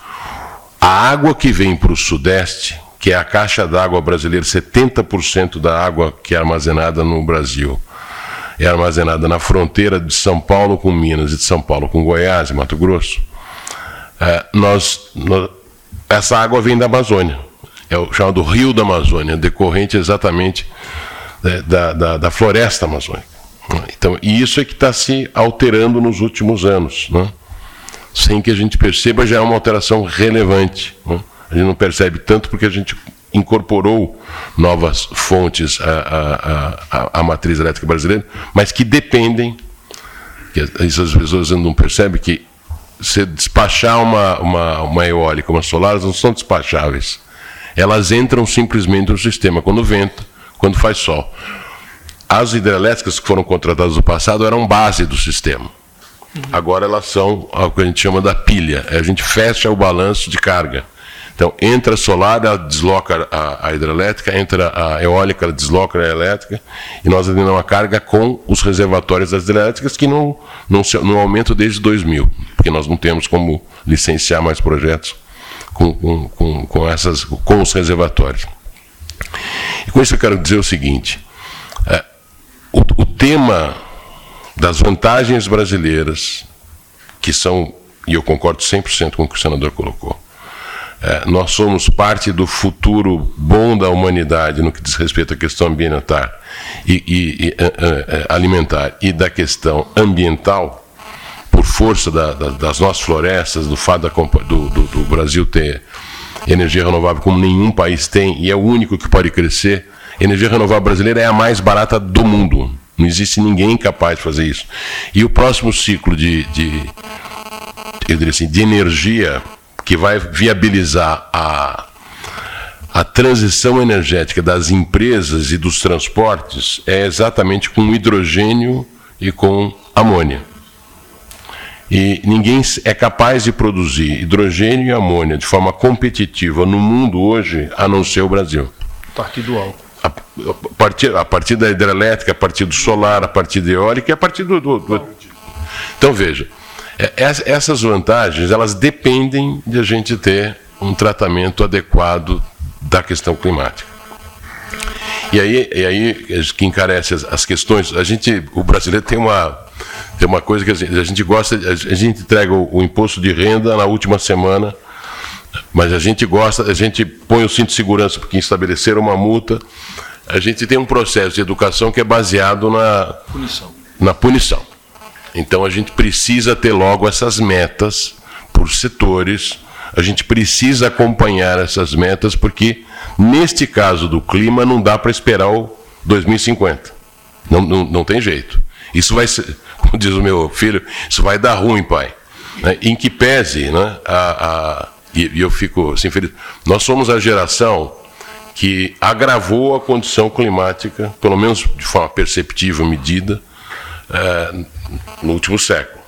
a água que vem para o Sudeste, que é a caixa d'água brasileira, 70% da água que é armazenada no Brasil, é armazenada na fronteira de São Paulo com Minas e de São Paulo com Goiás e Mato Grosso. É, nós, nós, essa água vem da Amazônia, é o chamado Rio da Amazônia, decorrente exatamente é, da, da, da, floresta amazônica. Então, e isso é que está se alterando nos últimos anos, né? sem que a gente perceba, já é uma alteração relevante. Né? A gente não percebe tanto porque a gente incorporou novas fontes à, à, à, matriz elétrica brasileira, mas que dependem, que isso as pessoas não percebem, que se despachar uma, uma, uma eólica, uma solar, elas não são despacháveis. Elas entram simplesmente no sistema quando venta, quando faz sol. As hidrelétricas que foram contratadas no passado eram base do sistema. Agora elas são o que a gente chama da pilha. A gente fecha o balanço de carga. Então, entra a solar, ela desloca a, a, hidrelétrica, entra a eólica, ela desloca a elétrica, e nós atendemos uma carga com os reservatórios das hidrelétricas que não, não, não aumentam desde 2000, porque nós não temos como licenciar mais projetos com, com, com, com, essas, com os reservatórios. E com isso eu quero dizer o seguinte: é, o, o tema das vantagens brasileiras, que são, e eu concordo 100% com o que o senador colocou, nós somos parte do futuro bom da humanidade no que diz respeito à questão ambiental e, e, e é, é, alimentar e da questão ambiental, por força da, da, das nossas florestas, do fato da, do, do, do, Brasil ter energia renovável como nenhum país tem e é o único que pode crescer. A energia renovável brasileira é a mais barata do mundo. Não existe ninguém capaz de fazer isso. E o próximo ciclo de, de eu diria assim, de energia que vai viabilizar a, a transição energética das empresas e dos transportes é exatamente com hidrogênio e com amônia. E ninguém é capaz de produzir hidrogênio e amônia de forma competitiva no mundo hoje, a não ser o Brasil. A partir do álcool. A, a, partir, a partir da hidrelétrica, a partir do solar, a partir da eólica e a partir do, do, do... Então veja, essas vantagens, elas dependem de a gente ter um tratamento adequado da questão climática. E aí, e aí que encarece as, as questões, a gente, o brasileiro tem uma, tem uma coisa que a gente, a gente gosta, a gente entrega o, o, imposto de renda na última semana, mas a gente gosta, a gente põe o cinto de segurança porque estabeleceram uma multa. A gente tem um processo de educação que é baseado na punição. Na punição. Então a gente precisa ter logo essas metas por setores, a gente precisa acompanhar essas metas, porque neste caso do clima não dá para esperar o 2050. Não, não, não tem jeito. Isso vai ser, como diz o meu filho, isso vai dar ruim, pai. Né? Em que pese, né, a, a, e, eu fico assim feliz, nós somos a geração que agravou a condição climática, pelo menos de forma perceptível, medida, é, no último século.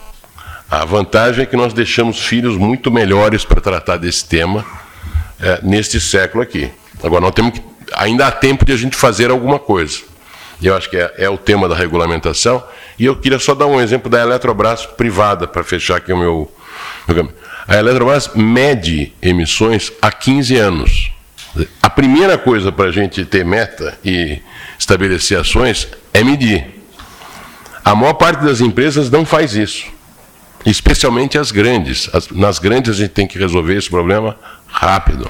A vantagem é que nós deixamos filhos muito melhores para tratar desse tema é, neste século aqui. Agora, nós temos que, ainda há tempo de a gente fazer alguma coisa. Eu acho que é, é o tema da regulamentação. E eu queria só dar um exemplo da Eletrobras privada, para fechar aqui o meu. A Eletrobras mede emissões há 15 anos. A primeira coisa para a gente ter meta e estabelecer ações é medir. A maior parte das empresas não faz isso, especialmente as grandes. As, nas grandes a gente tem que resolver esse problema rápido.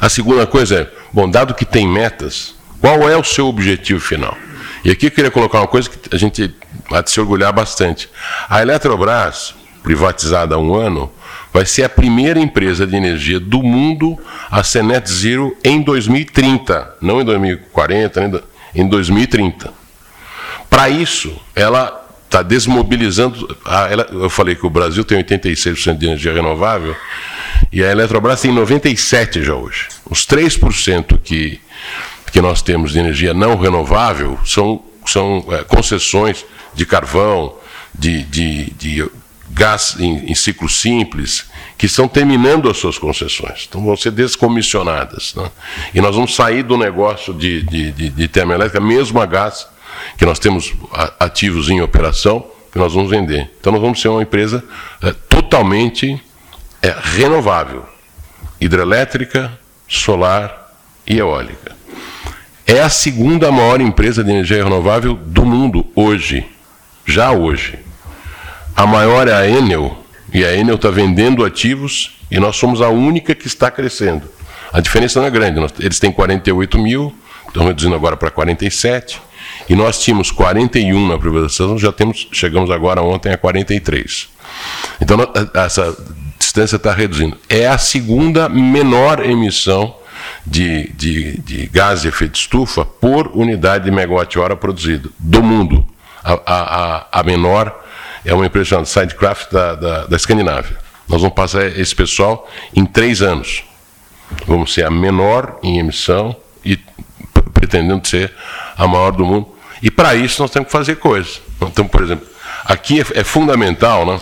A segunda coisa é, bom, dado que tem metas, qual é o seu objetivo final? E aqui eu queria colocar uma coisa que a gente vai se orgulhar bastante. A Eletrobras, privatizada há um ano, vai ser a primeira empresa de energia do mundo a ser net zero em 2030, não em 2040, em 2030. Para isso, ela está desmobilizando. A, ela, eu falei que o Brasil tem 86% de energia renovável e a Eletrobras tem 97% já hoje. Os 3% que, que nós temos de energia não renovável são são é, concessões de carvão, de, de, de gás em, em ciclo simples, que estão terminando as suas concessões. Então vão ser descomissionadas. Né? E nós vamos sair do negócio de, de, de, de termoelétrica, mesmo a gás, que nós temos ativos em operação, que nós vamos vender. Então nós vamos ser uma empresa é, totalmente é, renovável. Hidrelétrica, solar e eólica. É a segunda maior empresa de energia renovável do mundo hoje. Já hoje. A maior é a Enel, e a Enel está vendendo ativos e nós somos a única que está crescendo. A diferença não é grande. Eles têm 48 mil, estão reduzindo agora para 47. E nós tínhamos 41 na privatização, já temos, chegamos agora ontem a 43. Então essa distância está reduzindo. É a segunda menor emissão de, de, de gás de efeito estufa por unidade de megawatt-hora produzido do mundo. A, a, a menor é uma chamada Sidecraft da, da, da Escandinávia. Nós vamos passar esse pessoal em três anos. Vamos ser a menor em emissão e pretendendo ser a maior do mundo. E para isso nós temos que fazer coisas. Então, por exemplo, aqui é, é fundamental, né?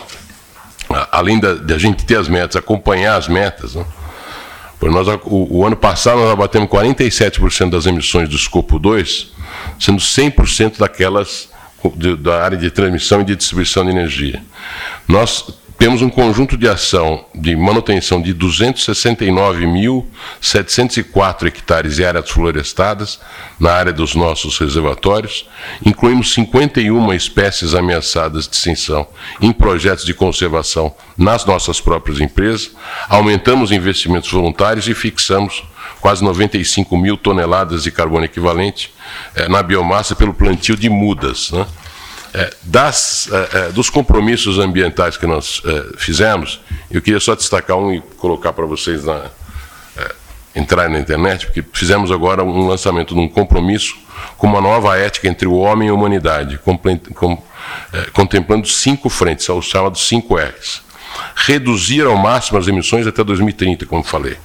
além da, de a gente ter as metas, acompanhar as metas. Né? Por nós, o, o, ano passado nós abatemos 47% das emissões do escopo 2, sendo 100% daquelas de, da área de transmissão e de distribuição de energia. Nós temos um conjunto de ação de manutenção de 269.704 hectares de áreas florestadas na área dos nossos reservatórios. Incluímos 51 espécies ameaçadas de extinção em projetos de conservação nas nossas próprias empresas. Aumentamos investimentos voluntários e fixamos quase 95 mil toneladas de carbono equivalente eh, na biomassa pelo plantio de mudas. Né? É, das, é, é, dos compromissos ambientais que nós fizemos, eu queria só destacar um e colocar para vocês na, entrar na internet, porque fizemos agora um lançamento de um compromisso com uma nova ética entre o homem e a humanidade, contemplando cinco frentes, os chamados cinco R's. Reduzir ao máximo as emissões até 2030, como falei.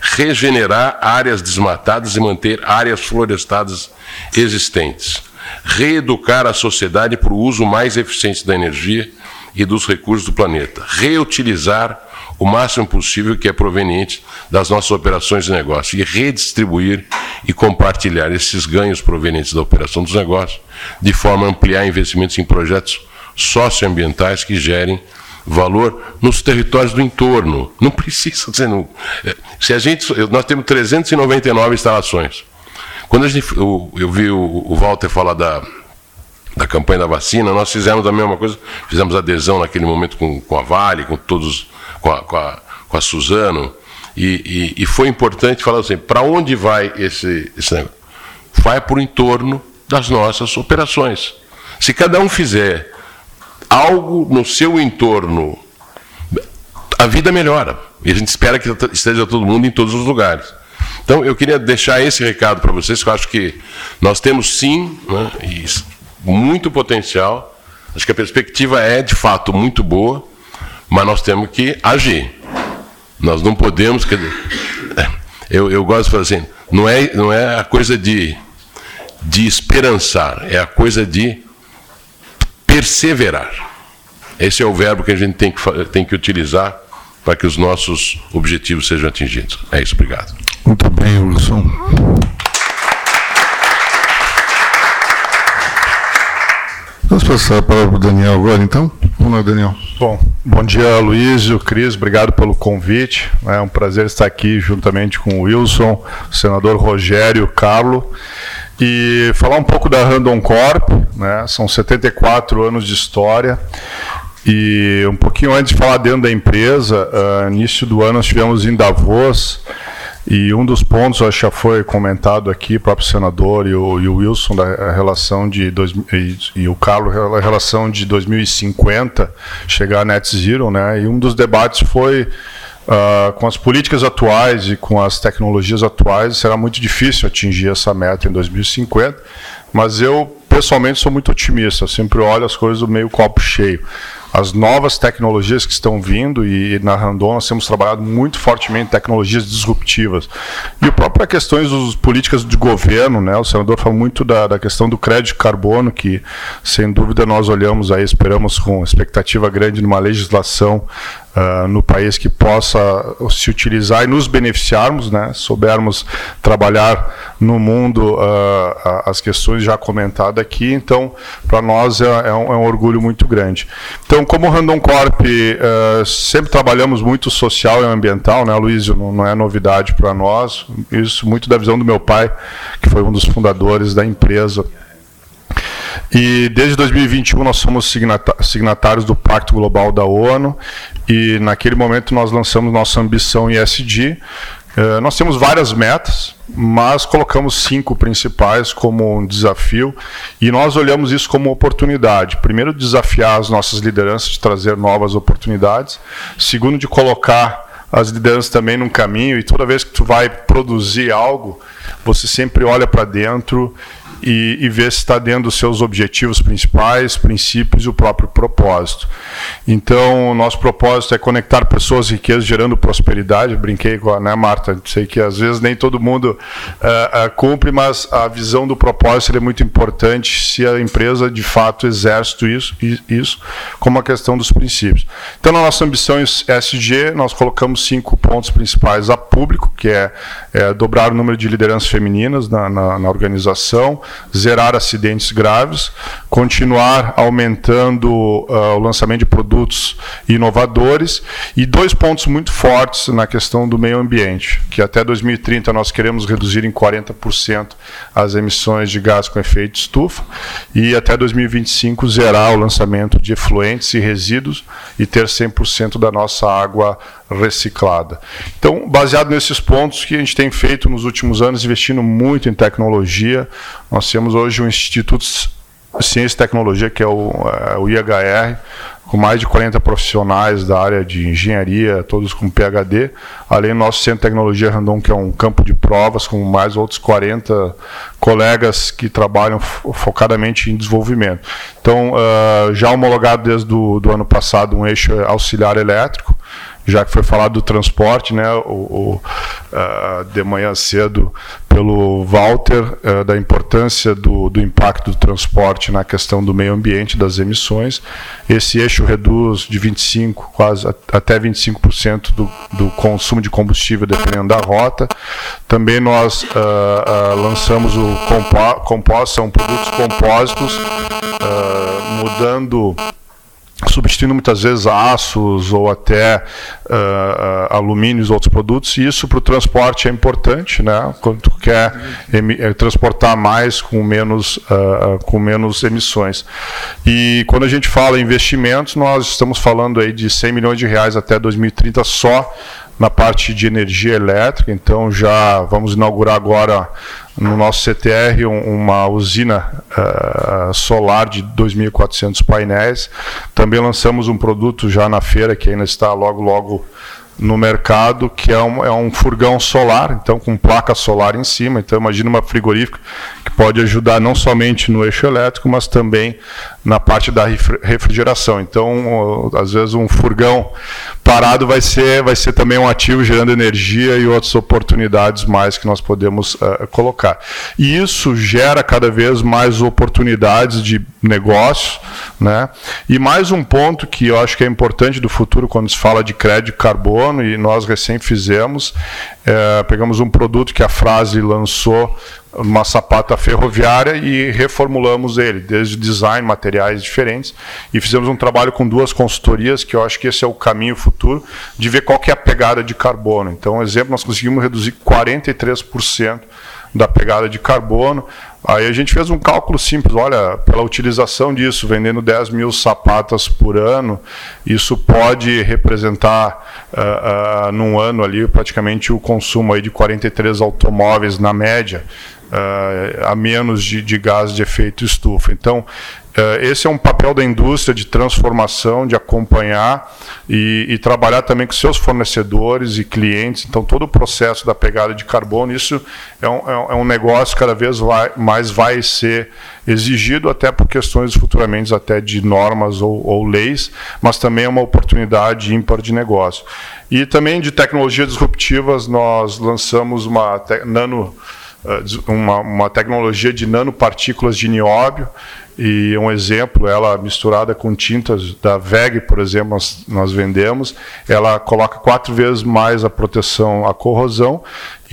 Regenerar áreas desmatadas e manter áreas florestadas existentes reeducar a sociedade para o uso mais eficiente da energia e dos recursos do planeta, reutilizar o máximo possível que é proveniente das nossas operações de negócio e redistribuir e compartilhar esses ganhos provenientes da operação dos negócios, de forma a ampliar investimentos em projetos socioambientais que gerem valor nos territórios do entorno. Não precisa dizer. É, se a gente, nós temos 399 instalações. Quando a gente, eu, eu vi o, o Walter falar da, da campanha da vacina, nós fizemos a mesma coisa, fizemos adesão naquele momento com, com a Vale, com todos, com a, com a, com a Suzano, e, e, e, foi importante falar assim, para onde vai esse, esse negócio? Vai por entorno das nossas operações. Se cada um fizer algo no seu entorno, a vida melhora. E a gente espera que esteja todo mundo em todos os lugares. Então, eu queria deixar esse recado para vocês, que eu acho que nós temos sim né, muito potencial. Acho que a perspectiva é, de fato, muito boa, mas nós temos que agir. Nós não podemos. Quer dizer, eu, eu gosto de falar assim: não é, não é a coisa de, de esperançar, é a coisa de perseverar. Esse é o verbo que a gente tem que, tem que utilizar para que os nossos objetivos sejam atingidos. É isso, obrigado. Muito bem, Wilson. Vamos passar a palavra para o Daniel agora, então? Vamos lá, Daniel. Bom, bom dia, Luiz e Cris. Obrigado pelo convite. É um prazer estar aqui juntamente com o Wilson, o senador Rogério Carlo, e falar um pouco da Randon Corp. Né? São 74 anos de história. E um pouquinho antes de falar dentro da empresa, uh, início do ano nós tivemos em Davos e um dos pontos, acho que já foi comentado aqui, o próprio senador e o, e o Wilson, da relação de. Dois, e, e, o Carlos, a relação de 2050 chegar a net zero, né? E um dos debates foi. Uh, com as políticas atuais e com as tecnologias atuais, será muito difícil atingir essa meta em 2050, mas eu, pessoalmente, sou muito otimista, eu sempre olho as coisas do meio copo cheio. As novas tecnologias que estão vindo e na Randon nós temos trabalhado muito fortemente em tecnologias disruptivas. E a própria questões das políticas de governo, né? O senador falou muito da, da questão do crédito carbono, que sem dúvida nós olhamos aí, esperamos com expectativa grande numa legislação uh, no país que possa se utilizar e nos beneficiarmos, né? soubermos trabalhar no mundo uh, as questões já comentadas aqui. Então, para nós é, é, um, é, um, orgulho muito grande. Então, como Randon Corp, uh, sempre trabalhamos muito social e ambiental, né, Luiz? Não, não é novidade para nós. Isso muito da visão do meu pai, que foi um dos fundadores da empresa. E desde 2021 nós somos signatários do Pacto Global da ONU e naquele momento nós lançamos nossa ambição ESG. Uh, nós temos várias metas, mas colocamos cinco principais como um desafio e nós olhamos isso como oportunidade. Primeiro, desafiar as nossas lideranças de trazer novas oportunidades. Segundo, de colocar as lideranças também num caminho e toda vez que tu vai produzir algo, você sempre olha para dentro e, e ver se está dentro dos seus objetivos principais, princípios e o próprio propósito. Então, o nosso propósito é conectar pessoas e riquezas gerando prosperidade. Brinquei com a né, Marta, sei que às vezes nem todo mundo uh, uh, cumpre, mas a visão do propósito é muito importante se a empresa de fato exerce isso, isso como a questão dos princípios. Então, na nossa ambição SG, nós colocamos cinco pontos principais a público, que é, é dobrar o número de lideranças femininas na, na, na organização, zerar acidentes graves, continuar aumentando uh, o lançamento de produtos inovadores e dois pontos muito fortes na questão do meio ambiente, que até 2030 nós queremos reduzir em 40% as emissões de gás com efeito estufa e até 2025 zerar o lançamento de efluentes e resíduos e ter 100% da nossa água reciclada. Então, baseado nesses pontos que a gente tem feito nos últimos anos, investindo muito em tecnologia, nós temos hoje um Instituto de Ciência e Tecnologia, que é o, é o IHR, com mais de 40 profissionais da área de engenharia, todos com PhD, além do nosso Centro de Tecnologia Randon, que é um campo de provas, com mais outros 40 colegas que trabalham focadamente em desenvolvimento. Então, uh, já homologado desde o ano passado um eixo auxiliar elétrico, já que foi falado do transporte, né, o, o uh, de manhã cedo pelo Walter, uh, da importância do, do impacto do transporte na questão do meio ambiente, das emissões. Esse eixo reduz de 25% quase até 25% do, do consumo de combustível, dependendo da rota. Também nós uh, lançamos o compo composto, são produtos compósitos, mudando substituindo muitas vezes aços ou até uh, alumínios outros produtos, e isso para o transporte é importante, né? quando tu quer eh, transportar mais com menos, uh, com menos emissões. E quando a gente fala em investimentos, nós estamos falando aí de 100 milhões de reais até 2030 só na parte de energia elétrica, então já vamos inaugurar agora no nosso CTR um, uma usina uh, solar de 2.400 painéis. Também lançamos um produto já na feira que ainda está logo logo no mercado, que é um, é um furgão solar, então com placa solar em cima. Então imagina uma frigorífica que pode ajudar não somente no eixo elétrico, mas também na parte da refrigeração. Então, às vezes um furgão parado vai ser, vai ser também um ativo gerando energia e outras oportunidades mais que nós podemos uh, colocar. E isso gera cada vez mais oportunidades de negócio, né? E mais um ponto que eu acho que é importante do futuro quando se fala de crédito carbono e nós recém fizemos, é, pegamos um produto que a Frase lançou uma sapata ferroviária e reformulamos ele, desde design, materiais diferentes, e fizemos um trabalho com duas consultorias, que eu acho que esse é o caminho futuro, de ver qual que é a pegada de carbono. Então, exemplo, nós conseguimos reduzir 43% da pegada de carbono. Aí a gente fez um cálculo simples, olha, pela utilização disso, vendendo 10 mil sapatas por ano, isso pode representar uh, uh, num ano ali praticamente o consumo aí de 43 automóveis na média uh, a menos de, de gás de efeito estufa. Então, Uh, esse é um papel da indústria de transformação, de acompanhar e, e, trabalhar também com seus fornecedores e clientes. Então, todo o processo da pegada de carbono, isso é um, é um é negócio que cada vez vai, mais vai ser exigido, até por questões futuramente até de normas ou, ou leis, mas também é uma oportunidade ímpar de negócio. E também de tecnologias disruptivas, nós lançamos uma nano uma, uma tecnologia de nanopartículas de nióbio, e um exemplo, ela misturada com tintas da VEG, por exemplo, nós, nós vendemos, ela coloca quatro vezes mais a proteção à corrosão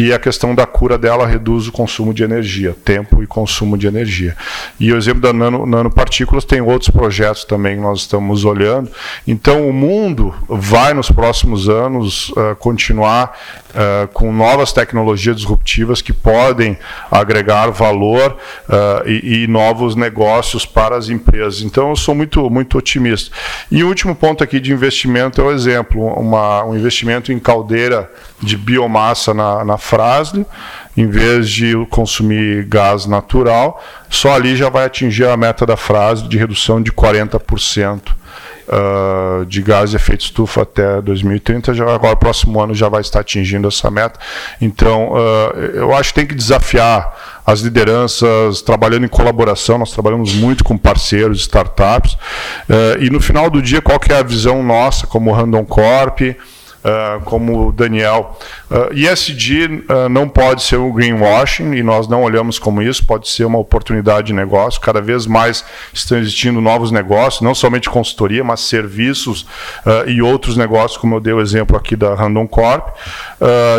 e a questão da cura dela reduz o consumo de energia, tempo e consumo de energia. E o exemplo da nano, nanopartículas tem outros projetos também que nós estamos olhando. Então, o mundo vai nos próximos anos uh, continuar uh, com novas tecnologias disruptivas que podem agregar valor uh, e, e, novos negócios para as empresas. Então, eu sou muito, muito otimista. E o último ponto aqui de investimento é o exemplo, uma, um investimento em caldeira de biomassa na, na Frasle, em vez de consumir gás natural, só ali já vai atingir a meta da Frasle de redução de 40% uh, de gás de efeito estufa até 2030. Já, agora, próximo ano, já vai estar atingindo essa meta. Então, uh, eu acho que tem que desafiar as lideranças trabalhando em colaboração. Nós trabalhamos muito com parceiros, startups. Uh, e no final do dia, qual que é a visão nossa como Random Corp? Uh, como o Daniel. Uh, ah, ESG uh, ah, não pode ser um greenwashing e nós não olhamos como isso, pode ser uma oportunidade de negócio. Cada vez mais estão existindo novos negócios, não somente consultoria, mas serviços uh, e outros negócios, como eu dei o exemplo aqui da Randon Corp.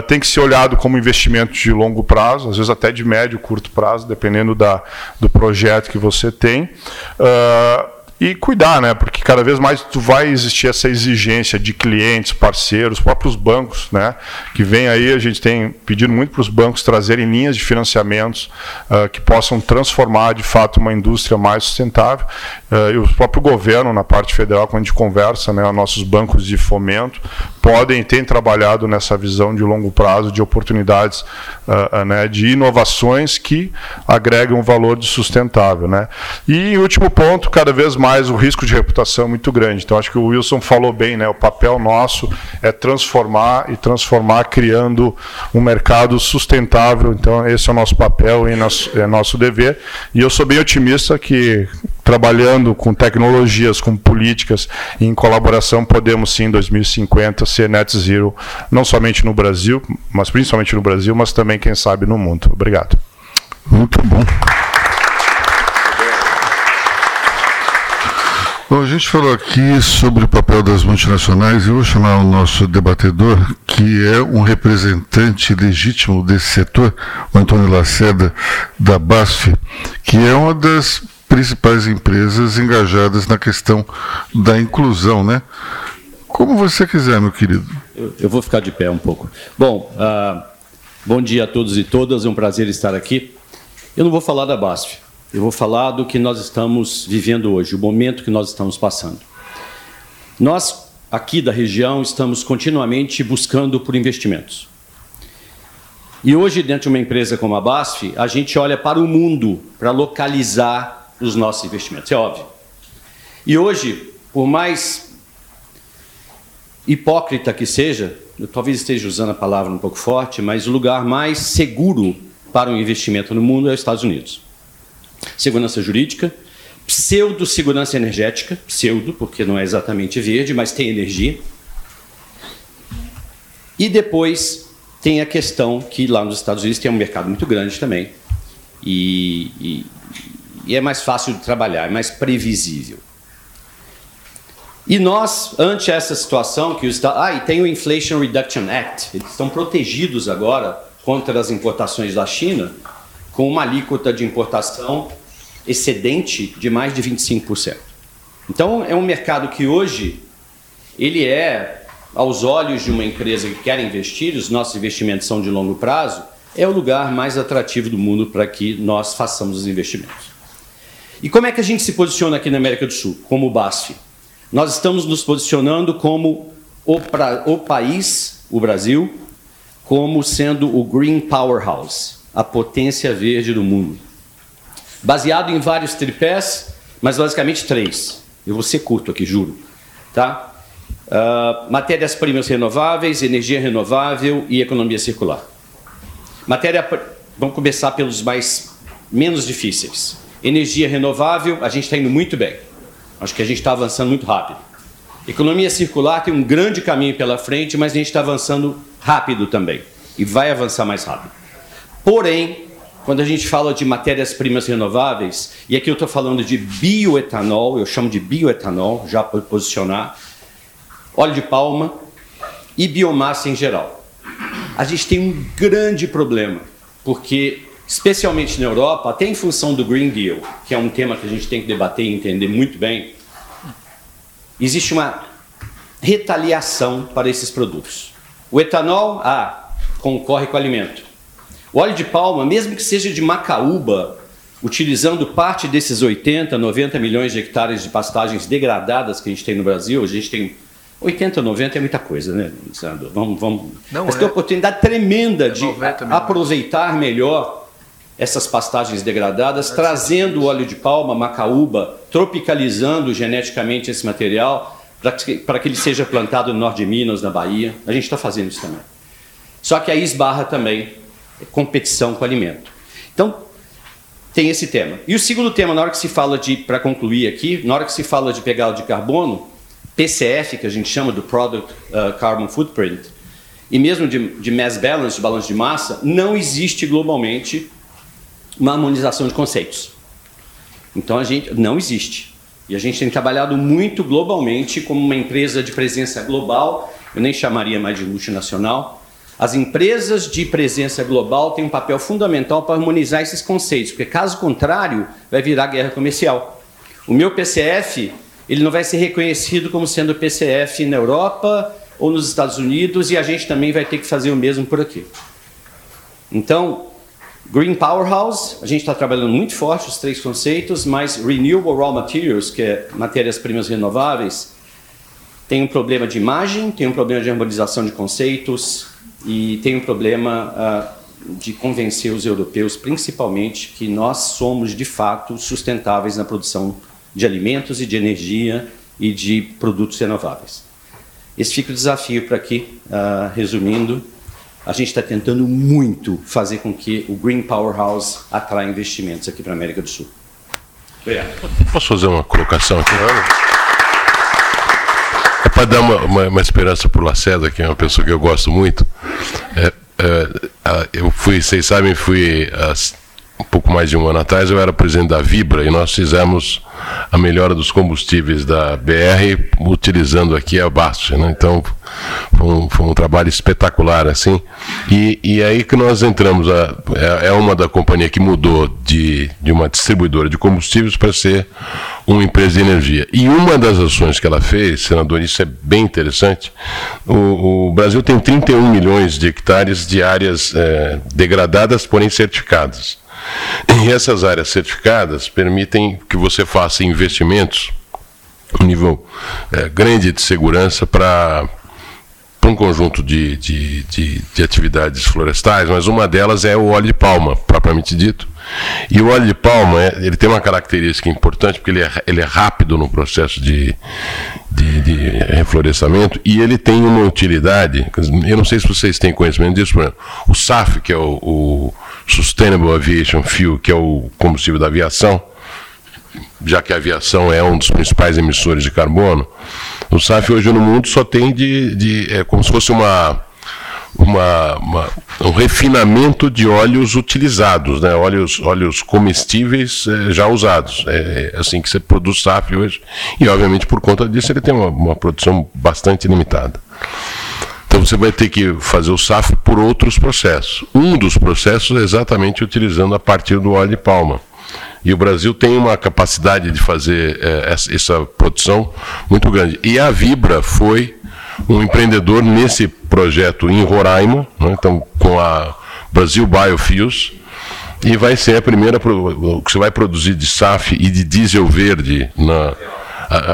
tem que ser olhado como investimento de longo prazo, às vezes até de médio curto prazo, dependendo da, do projeto que você tem. Uh, e cuidar, né? Porque cada vez mais tu vai existir essa exigência de clientes, parceiros, próprios bancos, né? Que vem aí, a gente tem pedido muito para os bancos trazerem linhas de financiamentos uh, que possam transformar de fato uma indústria mais sustentável. Uh, e o próprio governo, na parte federal, quando a gente conversa, né, nossos bancos de fomento podem têm trabalhado nessa visão de longo prazo de oportunidades, uh, né, de inovações que agregam valor de sustentável, né? E último ponto, cada vez mais mais o risco de reputação é muito grande. Então, acho que o Wilson falou bem, né? O papel nosso é transformar e transformar criando um mercado sustentável. Então, esse é o nosso papel e nosso, é nosso dever. E eu sou bem otimista que trabalhando com tecnologias, com políticas em colaboração, podemos sim, em 2050, ser net zero, não somente no Brasil, mas principalmente no Brasil, mas também, quem sabe, no mundo. Obrigado. Muito bom. Bom, a gente falou aqui sobre o papel das multinacionais e eu vou chamar o nosso debatedor, que é um representante legítimo desse setor, o Antônio Lacerda, da BASF, que é uma das principais empresas engajadas na questão da inclusão, né? Como você quiser, meu querido. Eu, eu vou ficar de pé um pouco. Bom, uh, bom dia a todos e todas, é um prazer estar aqui. Eu não vou falar da BASF, eu vou falar do que nós estamos vivendo hoje, o momento que nós estamos passando. Nós, aqui da região, estamos continuamente buscando por investimentos. E hoje, dentro de uma empresa como a BASF, a gente olha para o mundo para localizar os nossos investimentos, é óbvio. E hoje, por mais hipócrita que seja, eu talvez esteja usando a palavra um pouco forte, mas o lugar mais seguro para um investimento no mundo é os Estados Unidos segurança jurídica, pseudo-segurança energética, pseudo, porque não é exatamente verde, mas tem energia. E depois tem a questão que lá nos Estados Unidos tem um mercado muito grande também. E, e, e é mais fácil de trabalhar, é mais previsível. E nós, ante essa situação que os ah, e tem o Inflation Reduction Act, eles estão protegidos agora contra as importações da China, com uma alíquota de importação excedente de mais de 25%. Então, é um mercado que hoje ele é, aos olhos de uma empresa que quer investir, os nossos investimentos são de longo prazo, é o lugar mais atrativo do mundo para que nós façamos os investimentos. E como é que a gente se posiciona aqui na América do Sul, como o BASF? Nós estamos nos posicionando como o, pra, o país, o Brasil, como sendo o Green Powerhouse a potência verde do mundo. Baseado em vários tripés, mas basicamente três. Eu vou ser curto aqui, juro. Tá? Uh, Matérias-primas renováveis, energia renovável e economia circular. Matéria, vamos começar pelos mais menos difíceis. Energia renovável, a gente está indo muito bem. Acho que a gente está avançando muito rápido. Economia circular tem um grande caminho pela frente, mas a gente está avançando rápido também. E vai avançar mais rápido. Porém, quando a gente fala de matérias-primas renováveis, e aqui eu estou falando de bioetanol, eu chamo de bioetanol, já para posicionar, óleo de palma e biomassa em geral. A gente tem um grande problema, porque, especialmente na Europa, até em função do Green Deal, que é um tema que a gente tem que debater e entender muito bem, existe uma retaliação para esses produtos. O etanol, ah, concorre com o alimento. O óleo de palma, mesmo que seja de macaúba, utilizando parte desses 80, 90 milhões de hectares de pastagens degradadas que a gente tem no Brasil, a gente tem 80, 90 é muita coisa, né, Sandro? Vamos, vamos. Não Mas é. tem uma oportunidade tremenda de aproveitar melhor essas pastagens degradadas, trazendo o óleo de palma, macaúba, tropicalizando geneticamente esse material para que, que ele seja plantado no norte de Minas, na Bahia. A gente está fazendo isso também. Só que aí esbarra também competição com alimento. Então, tem esse tema. E o segundo tema, na hora que se fala de, para concluir aqui, na hora que se fala de pegada de carbono, PCF, que a gente chama do Product uh, Carbon Footprint, e mesmo de, de mass balance, de balanço de massa, não existe globalmente uma harmonização de conceitos. Então a gente não existe. E a gente tem trabalhado muito globalmente como uma empresa de presença global, eu nem chamaria mais de multinacional, as empresas de presença global têm um papel fundamental para harmonizar esses conceitos, porque caso contrário, vai virar guerra comercial. O meu PCF, ele não vai ser reconhecido como sendo PCF na Europa ou nos Estados Unidos e a gente também vai ter que fazer o mesmo por aqui. Então, Green Powerhouse, a gente está trabalhando muito forte os três conceitos, mas Renewable Raw Materials, que é matérias-primas renováveis, tem um problema de imagem, tem um problema de harmonização de conceitos, e tem um problema uh, de convencer os europeus, principalmente, que nós somos de fato sustentáveis na produção de alimentos e de energia e de produtos renováveis. Esse fica o desafio para aqui, uh, resumindo, a gente está tentando muito fazer com que o Green Powerhouse atraia investimentos aqui para a América do Sul. Obrigado. Posso fazer uma colocação aqui? É para dar uma, uma, uma esperança para o Lacerda, que é uma pessoa que eu gosto muito. É, é, eu fui, vocês sabem, fui um pouco mais de um ano atrás, eu era presidente da Vibra e nós fizemos a melhora dos combustíveis da BR utilizando aqui a Bastos. Né? Então, foi um, foi um, trabalho espetacular, assim. E, e aí que nós entramos, a, é, é uma da companhia que mudou de, de uma distribuidora de combustíveis para ser uma empresa de energia. E uma das ações que ela fez, senador, isso é bem interessante, o, o Brasil tem 31 milhões de hectares de áreas é, degradadas, porém certificadas. E essas áreas certificadas permitem que você faça investimentos um nível é, grande de segurança para para um conjunto de, de, de, de, atividades florestais, mas uma delas é o óleo de palma, propriamente dito. E o óleo de palma é, ele tem uma característica importante, porque ele é, ele é rápido no processo de, de, de, reflorestamento e ele tem uma utilidade. Eu não sei se vocês têm conhecimento disso, por exemplo, o SAF, que é o, o Sustainable Aviation Fuel, que é o combustível da aviação, já que a aviação é um dos principais emissores de carbono, o SAF hoje no mundo só tem de, de é como se fosse uma, uma, uma, um refinamento de óleos utilizados, né? óleos, óleos comestíveis é, já usados. É, é assim que você produz SAF hoje. E, obviamente, por conta disso, ele tem uma, uma produção bastante limitada. Então você vai ter que fazer o SAF por outros processos. Um dos processos é exatamente utilizando a partir do óleo de palma. E o Brasil tem uma capacidade de fazer é, essa produção muito grande. E a Vibra foi um empreendedor nesse projeto em Roraima, né, então com a Brasil Biofuels, e vai ser a primeira que você vai produzir de SAF e de diesel verde na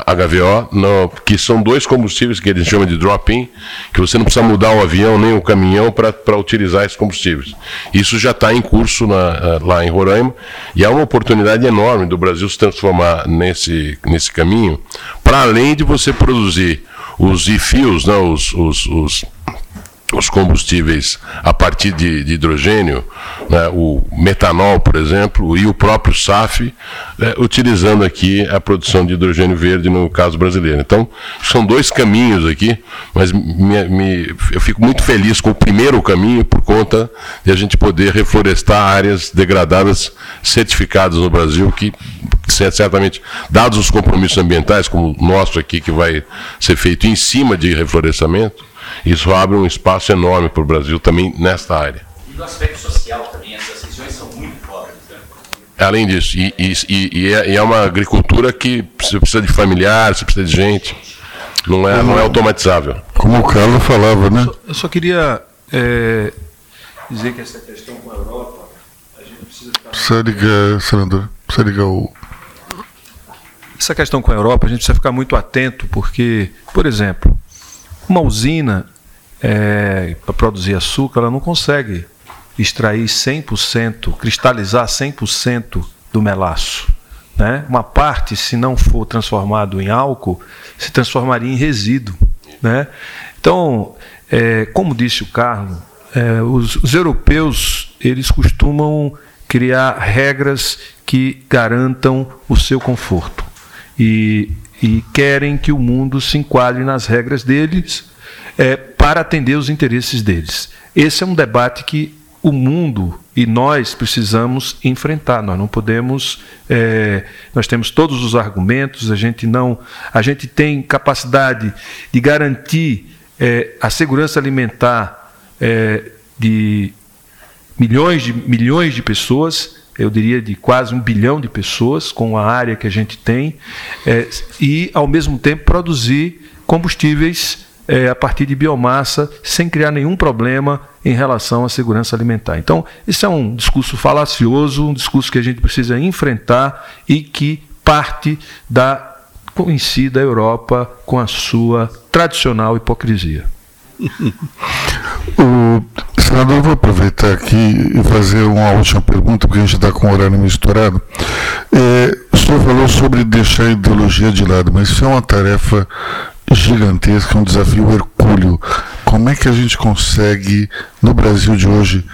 HVO, que são dois combustíveis que eles chamam de drop-in, que você não precisa mudar o avião nem o caminhão para utilizar esses combustíveis. Isso já está em curso na, lá em Roraima e é uma oportunidade enorme do Brasil se transformar nesse, nesse caminho, para além de você produzir os e-fuels, né, os, os, os os combustíveis a partir de, de hidrogênio, né, o metanol, por exemplo, e o próprio SAF, né, utilizando aqui a produção de hidrogênio verde no caso brasileiro. Então, são dois caminhos aqui, mas me, me, eu fico muito feliz com o primeiro caminho por conta de a gente poder reflorestar áreas degradadas certificadas no Brasil, que certamente, dados os compromissos ambientais, como o nosso aqui, que vai ser feito em cima de reflorestamento, isso abre um espaço enorme para o Brasil também nesta área. E no aspecto social também, essas regiões são muito pobres. Né? Além disso, e, e, e, é, e, é, uma agricultura que você precisa de familiar, você precisa de gente. Não é, não é automatizável. Como o Carlos falava, né? Eu só, eu só queria é, dizer que essa questão com a Europa, a gente precisa ficar. Precisa ligar, senador, precisa ligar o. Essa questão com a Europa, a gente precisa ficar muito atento, porque, por exemplo, uma usina é, para produzir açúcar, ela não consegue extrair 100%, cristalizar 100% do melaço. Né? Uma parte, se não for transformado em álcool, se transformaria em resíduo. Né? Então, é, como disse o Carlos, é, os, os europeus eles costumam criar regras que garantam o seu conforto. E e querem que o mundo se enquadre nas regras deles é, para atender os interesses deles. Esse é um debate que o mundo e nós precisamos enfrentar. Nós não podemos. É, nós temos todos os argumentos. A gente não. A gente tem capacidade de garantir é, a segurança alimentar é, de milhões de milhões de pessoas eu diria, de quase um bilhão de pessoas, com a área que a gente tem, é, e, ao mesmo tempo, produzir combustíveis é, a partir de biomassa, sem criar nenhum problema em relação à segurança alimentar. Então, isso é um discurso falacioso, um discurso que a gente precisa enfrentar e que parte da conhecida Europa com a sua tradicional hipocrisia. O Senador, vou aproveitar aqui e fazer uma última pergunta, porque a gente está com o horário misturado. É, o senhor falou sobre deixar a ideologia de lado, mas isso é uma tarefa gigantesca, um desafio hercúleo. Como é que a gente consegue, no Brasil de hoje,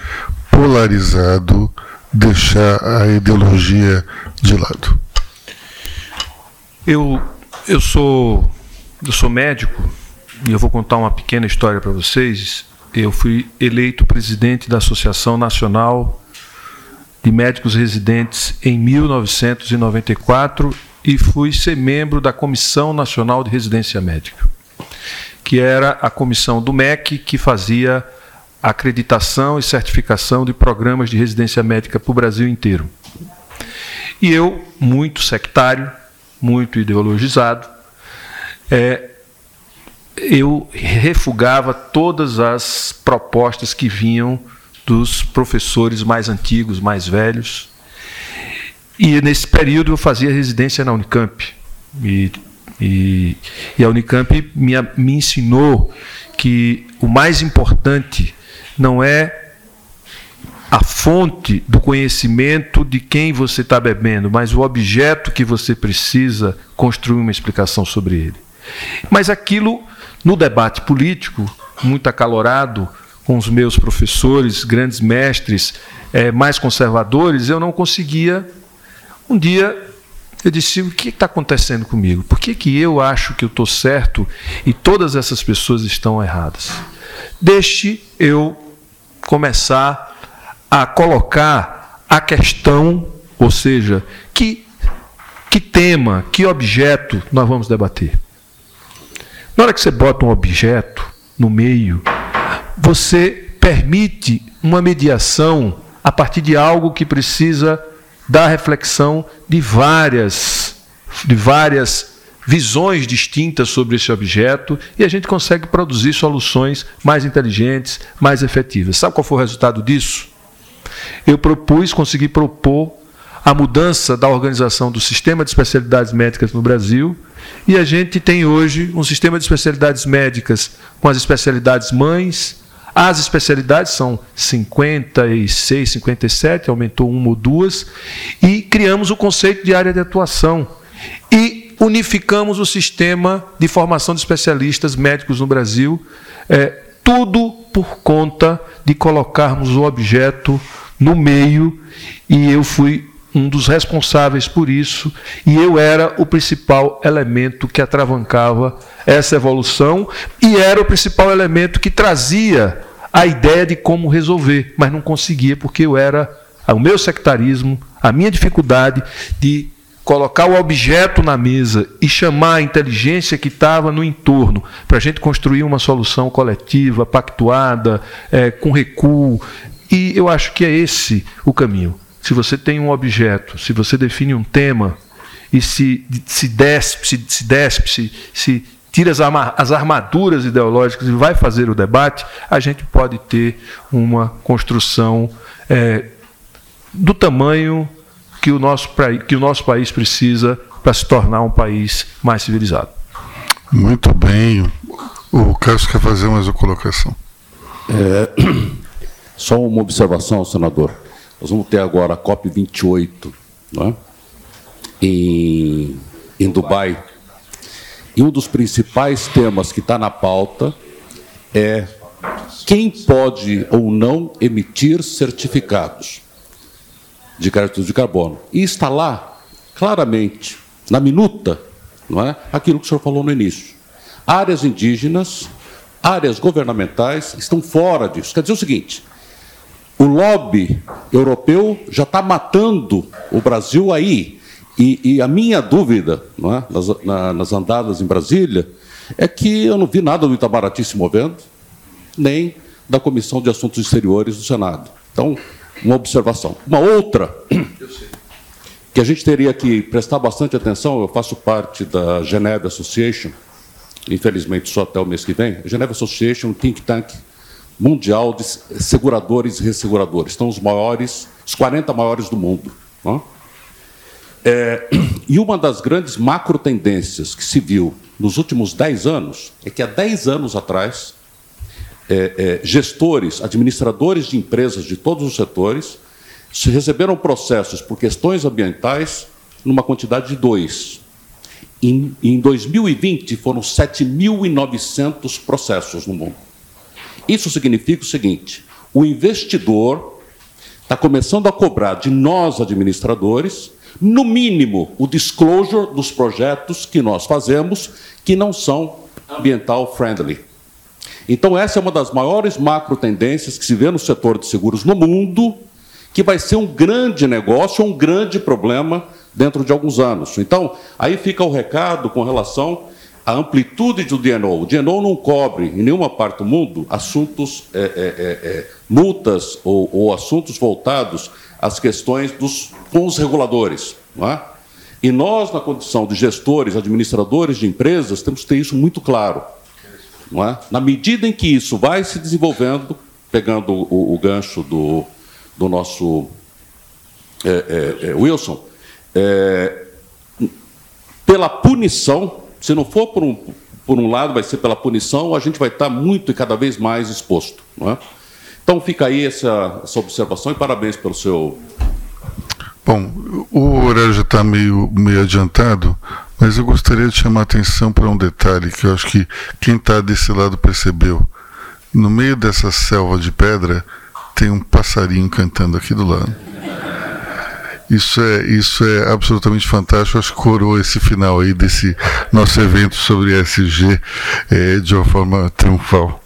polarizado, deixar a ideologia de lado? Eu, eu, sou, eu sou médico e eu vou contar uma pequena história para vocês eu fui eleito presidente da Associação Nacional de Médicos Residentes em 1994 e fui ser membro da Comissão Nacional de Residência Médica, que era a comissão do MEC que fazia acreditação e certificação de programas de residência médica para o Brasil inteiro. E eu, muito sectário, muito ideologizado, é, eu refugava todas as propostas que vinham dos professores mais antigos, mais velhos. E nesse período eu fazia residência na Unicamp. E, e, e a Unicamp me, me ensinou que o mais importante não é a fonte do conhecimento de quem você está bebendo, mas o objeto que você precisa construir uma explicação sobre ele. Mas aquilo no debate político, muito acalorado, com os meus professores, grandes mestres, é, mais conservadores, eu não conseguia. Um dia eu disse: o que está acontecendo comigo? Por que, que eu acho que eu estou certo e todas essas pessoas estão erradas? Deixe eu começar a colocar a questão, ou seja, que, que tema, que objeto nós vamos debater. Na hora que você bota um objeto no meio, você permite uma mediação a partir de algo que precisa da reflexão de várias, de várias visões distintas sobre esse objeto e a gente consegue produzir soluções mais inteligentes, mais efetivas. Sabe qual foi o resultado disso? Eu propus, consegui propor a mudança da organização do sistema de especialidades médicas no Brasil E a gente tem hoje um sistema de especialidades médicas com as especialidades mães. As especialidades são 56, 57, aumentou uma ou duas. E criamos o conceito de área de atuação. E unificamos o sistema de formação de especialistas médicos no Brasil. É, tudo por conta de colocarmos o objeto no meio. E eu fui um dos responsáveis por isso, e eu era o principal elemento que atravancava essa evolução e era o principal elemento que trazia a ideia de como resolver, mas não conseguia porque eu era o meu sectarismo, a minha dificuldade de colocar o objeto na mesa e chamar a inteligência que estava no entorno para a gente construir uma solução coletiva, pactuada, é, com recuo. E eu acho que é esse o caminho se você tem um objeto, se você define um tema e se, se despe, se, se, despe, se, se tira as, as armaduras ideológicas e vai fazer o debate, a gente pode ter uma construção é, do tamanho que o, nosso, que o nosso país precisa para se tornar um país mais civilizado. Muito bem. O Carlos quer fazer mais uma colocação. É, só uma observação, senador. Nós vamos ter agora a COP28 é? em, em Dubai. E um dos principais temas que está na pauta é quem pode ou não emitir certificados de créditos de carbono. E está lá, claramente, na minuta, não é? aquilo que o senhor falou no início. Áreas indígenas, áreas governamentais estão fora disso. Quer dizer o seguinte: o lobby europeu já está matando o Brasil aí. E, e a minha dúvida, é? nas, na, nas, andadas em Brasília, é que eu não vi nada do Itamaraty se movendo, nem da Comissão de Assuntos Exteriores do Senado. Então, uma observação. Uma outra, que a gente teria que prestar bastante atenção, eu faço parte da Geneva Association, infelizmente só até o mês que vem, a Geneva Association, um think tank mundial de seguradores e resseguradores. Estão os maiores, os 40 maiores do mundo. É, e uma das grandes macro tendências que se viu nos últimos 10 anos é que há 10 anos atrás, é, é, gestores, administradores de empresas de todos os setores se receberam processos por questões ambientais numa quantidade de dois. Em, em 2020, foram 7.900 processos no mundo. Isso significa o seguinte: o investidor está começando a cobrar de nós, administradores, no mínimo, o disclosure dos projetos que nós fazemos que não são ambiental friendly. Então, essa é uma das maiores macro tendências que se vê no setor de seguros no mundo, que vai ser um grande negócio, um grande problema dentro de alguns anos. Então, aí fica o recado com relação a amplitude do DNO. O DNO não cobre, em nenhuma parte do mundo, assuntos, é, é, é, é, multas ou, ou, assuntos voltados às questões dos, com os reguladores. Não é? E nós, na condição de gestores, administradores de empresas, temos que ter isso muito claro. Não é? Na medida em que isso vai se desenvolvendo, pegando o, o gancho do, do nosso é, é, Wilson, pela punição se não for por um, por um lado, vai ser pela punição, a gente vai estar muito e cada vez mais exposto. Não é? Então fica aí essa, essa observação e parabéns pelo seu. Bom, o horário já está meio, meio adiantado, mas eu gostaria de chamar a atenção para um detalhe que eu acho que quem está desse lado percebeu. No meio dessa selva de pedra tem um passarinho cantando aqui do lado. Isso é, isso é absolutamente fantástico. Acho que coroou esse final aí desse nosso evento sobre SG é, de uma forma triunfal.